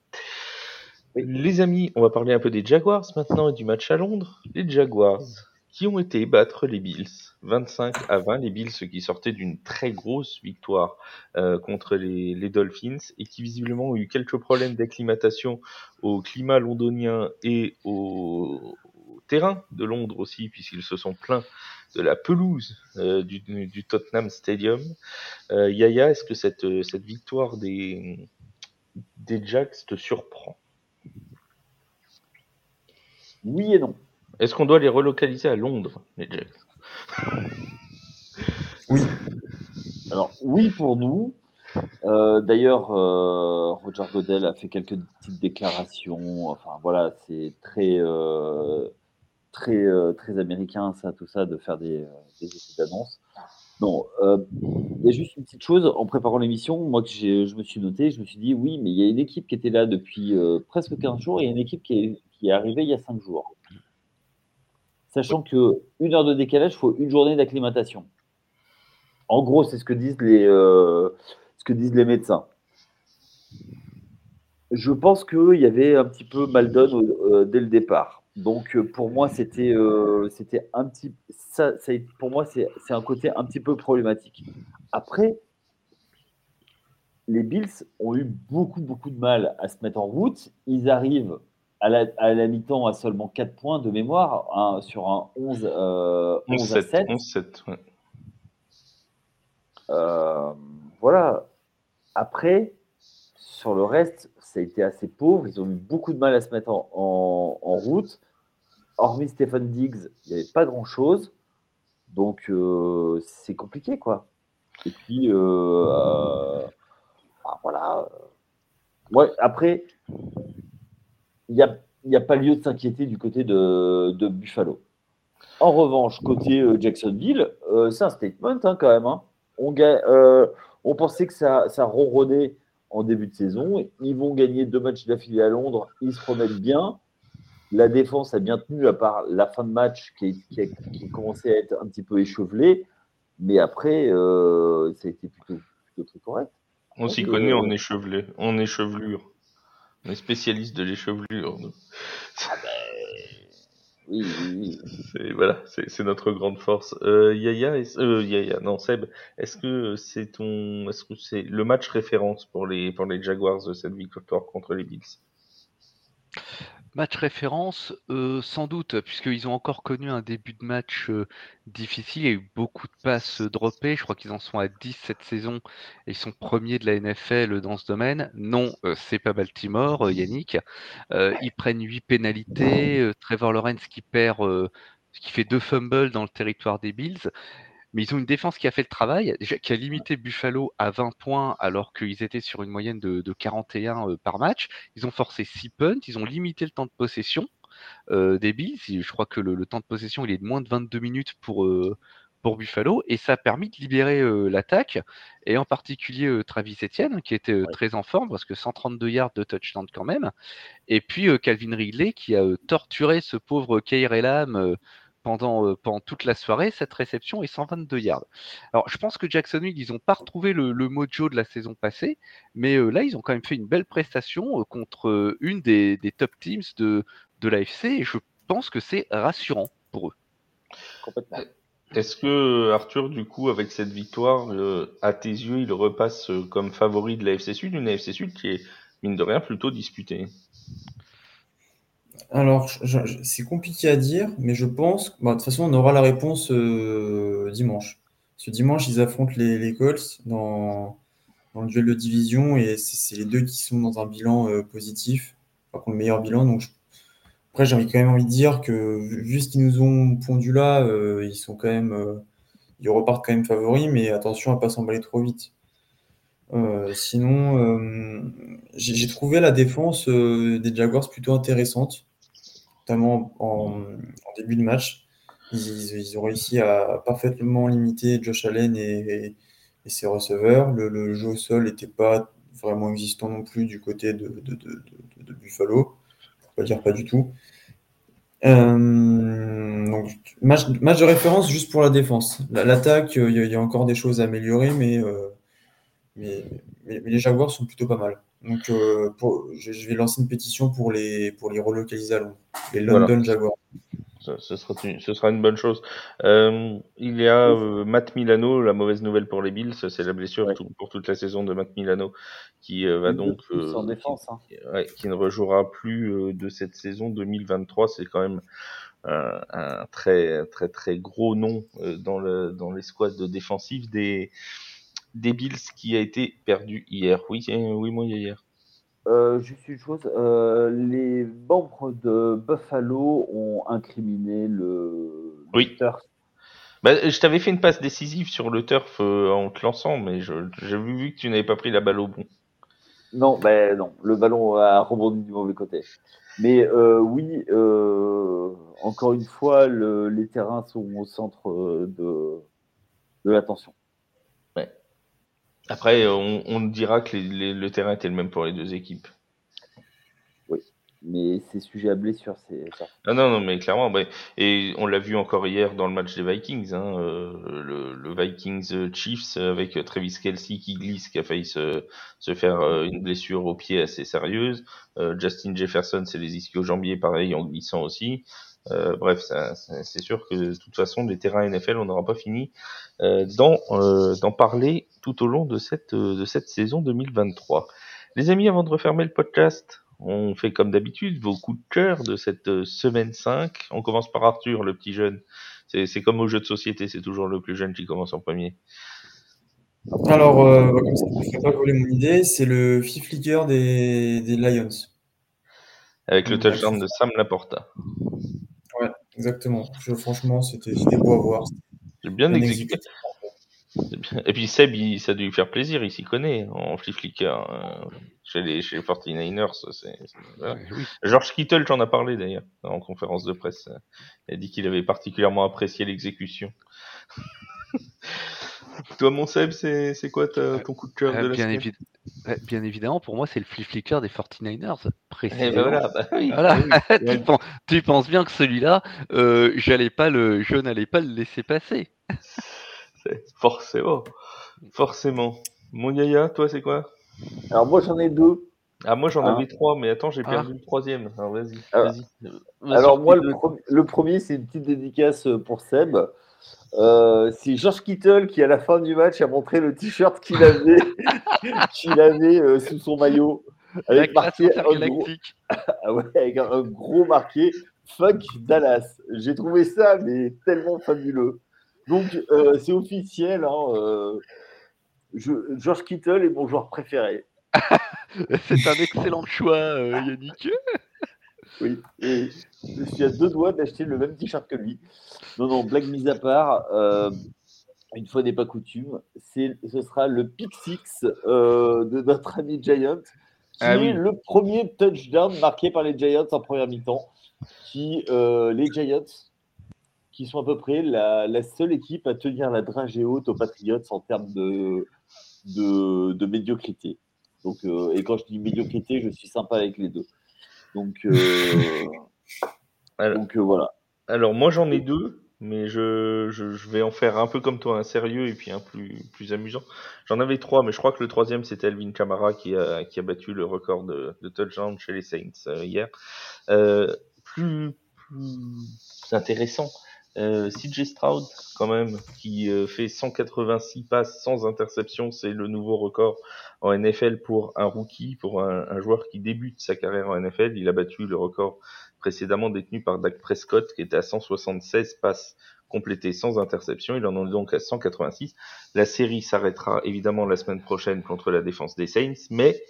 [SPEAKER 2] Les amis, on va parler un peu des Jaguars maintenant et du match à Londres. Les Jaguars qui ont été battre les Bills 25 à 20, les Bills qui sortaient d'une très grosse victoire contre les, les, Dolphins et qui visiblement ont eu quelques problèmes d'acclimatation au climat londonien et au, terrain de Londres aussi, puisqu'ils se sont plaints de la pelouse euh, du, du, Tottenham Stadium. Euh, Yaya, est-ce que cette, cette victoire des, des Jacks te surprend?
[SPEAKER 4] Oui et non.
[SPEAKER 2] Est-ce qu'on doit les relocaliser à Londres, les Jacks?
[SPEAKER 3] Oui.
[SPEAKER 4] Alors, oui pour nous. Euh, d'ailleurs, euh, Roger Godel a fait quelques petites déclarations. Enfin, voilà, c'est très. Euh, très, euh, très américain, ça, tout ça, de faire des, euh, des essais d'annonce. Non, euh, il y a juste une petite chose, en préparant l'émission, moi que je me suis noté, je me suis dit, oui, mais il y a une équipe qui était là depuis presque 15 jours et une équipe qui est, qui est arrivée il y a 5 jours. Sachant que une heure de décalage, il faut une journée d'acclimatation. En gros, c'est ce que disent les, ce que disent les médecins. Je pense qu'il y avait un petit peu mal donne dès le départ. Donc euh, pour moi, c'était euh, c'était un petit ça, ça, pour moi c'est un côté un petit peu problématique. Après, les Bills ont eu beaucoup beaucoup de mal à se mettre en route. Ils arrivent à la, à la mi-temps à seulement 4 points de mémoire hein, sur un 11, euh, 11, à 7. 11 7 ouais. euh, voilà. Après, sur le reste, ça a été assez pauvre. Ils ont eu beaucoup de mal à se mettre en, route. Hormis Stephen Diggs, il n'y avait pas grand-chose. Donc, euh, c'est compliqué, quoi. Et puis, euh, Ah, voilà. Ouais, après, il n'y a, pas lieu de s'inquiéter du côté de, Buffalo. En revanche, côté euh, Jacksonville, euh, c'est un statement hein, quand même. Hein. On, euh, on, pensait que ça, ça ronronnait en début de saison. Ils vont gagner deux matchs d'affilée à Londres. Ils se remettent bien. La défense a bien tenu, à part la fin de match qui, qui, qui commençait à être un petit peu échevelée. Mais après, ça a été plutôt, plutôt très correct.
[SPEAKER 2] On s'y connaît en échevelé, en échevelure. On est spécialiste de l'échevelure. Ah ben, oui, oui, oui. Voilà, c'est notre grande force. Euh, Yaya, euh, Yaya, non Seb, est-ce que c'est ton, est-ce que c'est le match référence pour les pour les Jaguars de cette victoire contre les Bills?
[SPEAKER 1] Match référence, euh, sans doute, puisqu'ils ont encore connu un début de match euh, difficile. Il y a eu beaucoup de passes droppées. Je crois qu'ils en sont à 10 cette saison et ils sont premiers de la NFL dans ce domaine. Non, euh, c'est pas Baltimore, Yannick. ils prennent 8 pénalités. Trevor Lawrence qui perd, qui fait deux fumbles dans le territoire des Bills mais ils ont une défense qui a fait le travail, qui a limité Buffalo à 20 points alors qu'ils étaient sur une moyenne de, 41 euh, par match. Ils ont forcé 6 punts, ils ont limité le temps de possession euh, des Bills. Je crois que le, temps de possession il est de moins de 22 minutes pour, euh, pour Buffalo et ça a permis de libérer l'attaque et en particulier Travis Etienne qui était très en forme parce que 132 yards de touchdown quand même. Et puis Calvin Ridley qui a torturé ce pauvre Kair Elam pendant, euh, pendant toute la soirée, cette réception est 122 yards. Alors, je pense que Jacksonville, ils n'ont pas retrouvé le, mojo de la saison passée, mais euh, là, ils ont quand même fait une belle prestation euh, contre une des, top teams de, de l'AFC, et je pense que c'est rassurant pour eux.
[SPEAKER 2] Est-ce que Arthur, du coup, avec cette victoire, à tes yeux, il repasse comme favori de l'AFC Sud, une AFC Sud qui est, mine de rien, plutôt disputée?
[SPEAKER 3] Alors, c'est compliqué à dire, mais je pense, bah, de toute façon, on aura la réponse euh, dimanche. Ce dimanche, ils affrontent les, Colts dans, le duel de division et c'est les deux qui sont dans un bilan euh, positif, enfin, le meilleur bilan. Donc, après, j'ai quand même envie de dire que vu ce qu'ils nous ont pondu là, euh, ils sont quand même, ils repartent quand même favoris, mais attention à pas s'emballer trop vite. Sinon, j'ai trouvé la défense des Jaguars plutôt intéressante notamment en, début de match. Ils, ont réussi à parfaitement limiter Josh Allen et, ses receveurs. Le, jeu au sol n'était pas vraiment existant non plus du côté de, Buffalo, pour pas dire pas du tout. Euh, donc, match, de référence juste pour la défense. L'attaque, il y, a encore des choses à améliorer, mais, mais, les Jaguars sont plutôt pas mal. Donc, euh, je, vais lancer une pétition pour les, pour les relocaliser à Londres, les London Jaguars.
[SPEAKER 2] Ce, sera une, ce sera une bonne chose. Euh, il y a euh, Matt Milano, la mauvaise nouvelle pour les Bills, c'est la blessure pour toute la saison de Matt Milano qui va donc
[SPEAKER 4] en défense, hein.
[SPEAKER 2] qui, ne rejouera plus de cette saison 2023. C'est quand même un très très très gros nom dans le dans l'escouade défensive des des Bills qui a été perdu hier. Oui, oui moi hier.
[SPEAKER 4] Euh, juste une chose, euh, les membres de Buffalo ont incriminé le,
[SPEAKER 2] oui. turf. Bah, je t'avais fait une passe décisive sur le turf euh, en te lançant, mais j'ai vu que tu n'avais pas pris la balle au bon.
[SPEAKER 4] Non, ben non, le ballon a rebondi du mauvais côté. Mais oui, encore une fois, les terrains sont au centre de, de l'attention.
[SPEAKER 2] Après, on, on dira que le terrain était le même pour les deux équipes.
[SPEAKER 4] Oui, mais c'est sujet à blessure, c'est.
[SPEAKER 2] Ah non, non, mais clairement, bah, et on l'a vu encore hier dans le match des Vikings, hein, euh, le, Vikings Chiefs avec Travis Kelsey qui glisse, qui a failli se, se faire euh, une blessure au pied assez sérieuse. Euh, Justin Jefferson, c'est les ischio-jambiers, pareil, en glissant aussi. Euh, bref, c'est sûr que de toute façon, les terrains NFL, on n'aura pas fini euh, euh, d'en parler tout au long de cette, de cette saison 2023. Les amis, avant de refermer le podcast, on fait comme d'habitude vos coups de cœur de cette semaine 5. On commence par Arthur, le petit jeune. C'est comme au jeu de société, c'est toujours le plus jeune qui commence en premier.
[SPEAKER 3] Alors, euh, comme ça, je ne pas voler mon idée, c'est le fifth leader des, des Lions.
[SPEAKER 2] Avec le touchdown de Sam Laporta.
[SPEAKER 3] Ouais, exactement. franchement, c'était beau à voir.
[SPEAKER 2] J'ai bien exécuté. Et puis Seb, il, ça a dû lui faire plaisir, il s'y connaît en flip flicker. Euh, chez, les, chez les 49ers. C'est, voilà. oui. George Kittle, j'en a parlé d'ailleurs en conférence de presse. Il a dit qu'il avait particulièrement apprécié l'exécution. Toi, mon Seb, c'est, c'est quoi ta, ton coup de cœur
[SPEAKER 1] euh,
[SPEAKER 2] de la
[SPEAKER 1] bien, bien évidemment, pour moi, c'est le flip flicker des 49ers.
[SPEAKER 2] Eh ben voilà, bah oui,
[SPEAKER 1] Voilà.
[SPEAKER 2] bah oui.
[SPEAKER 1] tu, penses, tu penses bien que celui-là, euh, j'allais pas le, je n'allais pas le laisser passer.
[SPEAKER 2] Forcément. Forcément. Mon Yaya, toi, c'est quoi?
[SPEAKER 4] Alors moi j'en ai deux.
[SPEAKER 2] Ah, moi, j'en
[SPEAKER 4] Ah.
[SPEAKER 2] avais trois, mais attends, j'ai
[SPEAKER 1] Ah.
[SPEAKER 2] perdu le troisième. Alors, vas-y.
[SPEAKER 4] Ah.
[SPEAKER 2] vas-y. Vas-y,
[SPEAKER 4] Alors moi le,
[SPEAKER 2] dis-le.
[SPEAKER 4] pre- le premier c'est une petite dédicace pour Seb. Euh, c'est George Kittle qui à la fin du match a montré le t-shirt qu'il avait, qu'il avait euh, sous son maillot avec
[SPEAKER 1] classe
[SPEAKER 4] marqué un gros,
[SPEAKER 1] intergalactique.
[SPEAKER 4] ah ouais, avec un, un gros marqué Fuck Dallas. J'ai trouvé ça mais tellement fabuleux. Donc euh, c'est officiel. Hein, euh, je- George Kittle est mon joueur préféré.
[SPEAKER 1] C'est un excellent choix, euh, Yannick.
[SPEAKER 4] Oui, et je suis à deux doigts d'acheter le même t-shirt que lui. Non, non, blague mise à part, une fois n'est pas coutume, c'est, ce sera le pick six de notre ami Giant, qui
[SPEAKER 2] Ah oui.
[SPEAKER 4] est le premier touchdown marqué par les Giants en première mi-temps. Qui, les Giants, qui sont à peu près la, la seule équipe à tenir la dragée haute aux Patriots en termes de, de, de médiocrité. Donc, euh, et quand je dis médiocrité, je suis sympa avec les deux. Donc, euh,
[SPEAKER 2] Alors,
[SPEAKER 4] donc euh, voilà.
[SPEAKER 2] alors, moi, j'en ai deux, mais je, je, je vais en faire un peu comme toi, un sérieux et puis un plus, plus amusant. J'en avais trois, mais je crois que le troisième, c'était Alvin Kamara qui a, qui a battu le record de, de touchdown chez les Saints hier. Plus, plus intéressant, euh, CJ Stroud, quand même, qui euh, fait 186 passes sans interception, c'est le nouveau record en NFL pour un rookie, pour un, un joueur qui débute sa carrière en NFL. Il a battu le record précédemment détenu par Dak Prescott, qui était à 176 passes complétées sans interception. Il en est donc à 186. La série s'arrêtera évidemment la semaine prochaine contre la défense des Saints, mais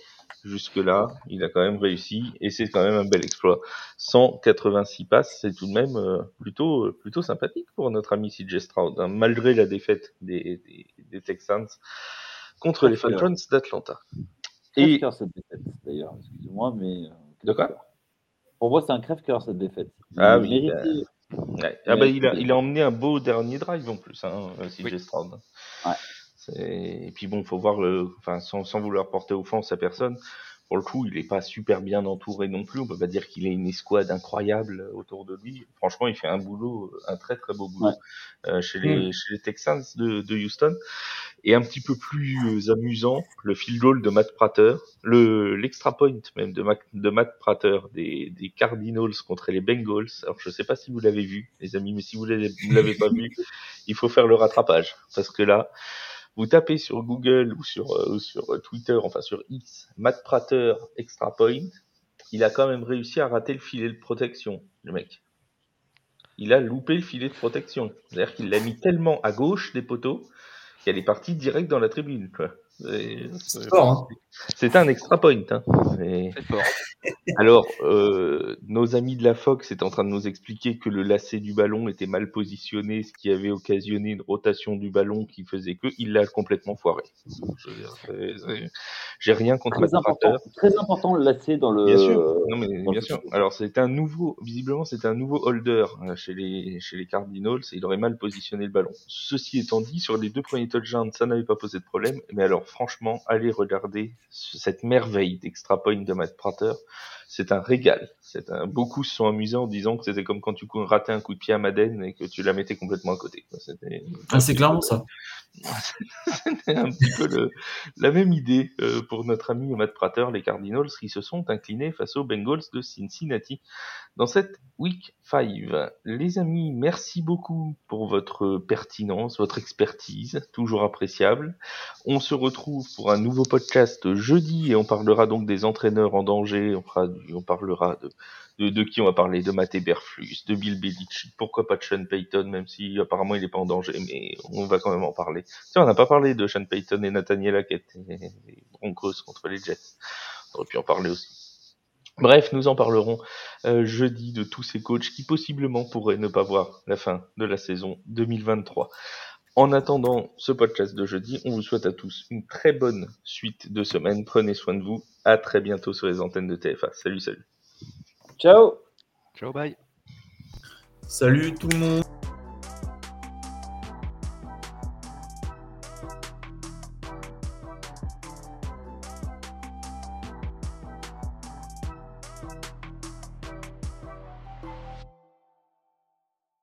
[SPEAKER 2] jusque-là, il a quand même réussi et c'est quand même un bel exploit. 186 passes, c'est tout de même euh, plutôt euh, plutôt sympathique pour notre ami CJ Stroud, hein, malgré la défaite des, des, des Texans contre les. Falcons d'Atlanta.
[SPEAKER 4] Et... Cette défaite, d'ailleurs, excusez-moi, mais. euh,
[SPEAKER 2] De quoi?
[SPEAKER 4] Pour moi, c'est un crève-cœur cette défaite. Il
[SPEAKER 2] Ah oui, Ouais. Ah bah, il, a, il a emmené un beau dernier drive en plus, hein, CJ
[SPEAKER 1] Oui.
[SPEAKER 2] Stroud.
[SPEAKER 4] Ouais.
[SPEAKER 2] Et puis bon, faut voir le, enfin, sans, sans vouloir porter offense à personne. Pour le coup, il est pas super bien entouré non plus. On peut pas dire qu'il ait une escouade incroyable autour de lui. Franchement, il fait un boulot, un très très beau boulot
[SPEAKER 4] Ouais.
[SPEAKER 2] euh, chez les chez les Texans de, de Houston. Et un petit peu plus euh, amusant, le field goal de Matt Prater, le l'extra point même de, Mac- de Matt Prater des, des Cardinals contre les Bengals. Alors je sais pas si vous l'avez vu, les amis, mais si vous l'avez pas vu, il faut faire le rattrapage parce que là, vous tapez sur Google ou sur euh, sur Twitter, enfin sur X, Matt Prater extra point, il a quand même réussi à rater le filet de protection, le mec. Il a loupé le filet de protection. C'est-à-dire qu'il l'a mis tellement à gauche des poteaux qu'elle est partie direct dans la tribune.
[SPEAKER 3] C'est fort, hein.
[SPEAKER 2] C'était un extra point. Hein. Et-
[SPEAKER 1] C'est fort.
[SPEAKER 2] alors, euh, nos amis de la Fox étaient en train de nous expliquer que le lacet du ballon était mal positionné, ce qui avait occasionné une rotation du ballon qui faisait que il l'a complètement foiré. J'ai rien contre
[SPEAKER 4] Très important, très important le lacet dans le.
[SPEAKER 2] Bien sûr. Non mais
[SPEAKER 4] dans
[SPEAKER 2] bien
[SPEAKER 4] le-
[SPEAKER 2] sûr. Alors c'était un nouveau, visiblement c'était un nouveau holder euh, chez les chez les Cardinals et il aurait mal positionné le ballon. Ceci étant dit, sur les deux premiers touchdowns, ça n'avait pas posé de problème. Mais alors franchement, allez regarder ce- cette merveille d'extra point de Matt Prater. C'est un régal. C'est un... Beaucoup se sont amusés en disant que c'était comme quand tu ratais un coup de pied à Madden et que tu la mettais complètement à côté. C'était
[SPEAKER 3] Ah, c'est clairement ça.
[SPEAKER 2] c'était un petit peu le- la même idée euh, pour notre ami Matt Prater, les Cardinals qui se sont inclinés face aux Bengals de Cincinnati dans cette Week 5. Les amis, merci beaucoup pour votre pertinence, votre expertise, toujours appréciable. On se retrouve pour un nouveau podcast jeudi et on parlera donc des entraîneurs en danger, on, parlera de, qui on va parler, de Matt Eberflus, de Bill Belichick, pourquoi pas de Sean Payton, même si apparemment il n'est pas en danger, mais on va quand même en parler. Tiens, on n'a pas parlé de Sean Payton et Nathaniel Hackett, et les Broncos contre les Jets. On aurait pu en parler aussi. Bref, nous en parlerons euh, jeudi de tous ces coachs qui possiblement pourraient ne pas voir la fin de la saison 2023. En attendant ce podcast de jeudi, on vous souhaite à tous une très bonne suite de semaine. Prenez soin de vous. À très bientôt sur les antennes de TFA. Salut, salut.
[SPEAKER 4] Ciao.
[SPEAKER 1] Ciao, bye.
[SPEAKER 3] Salut tout le monde.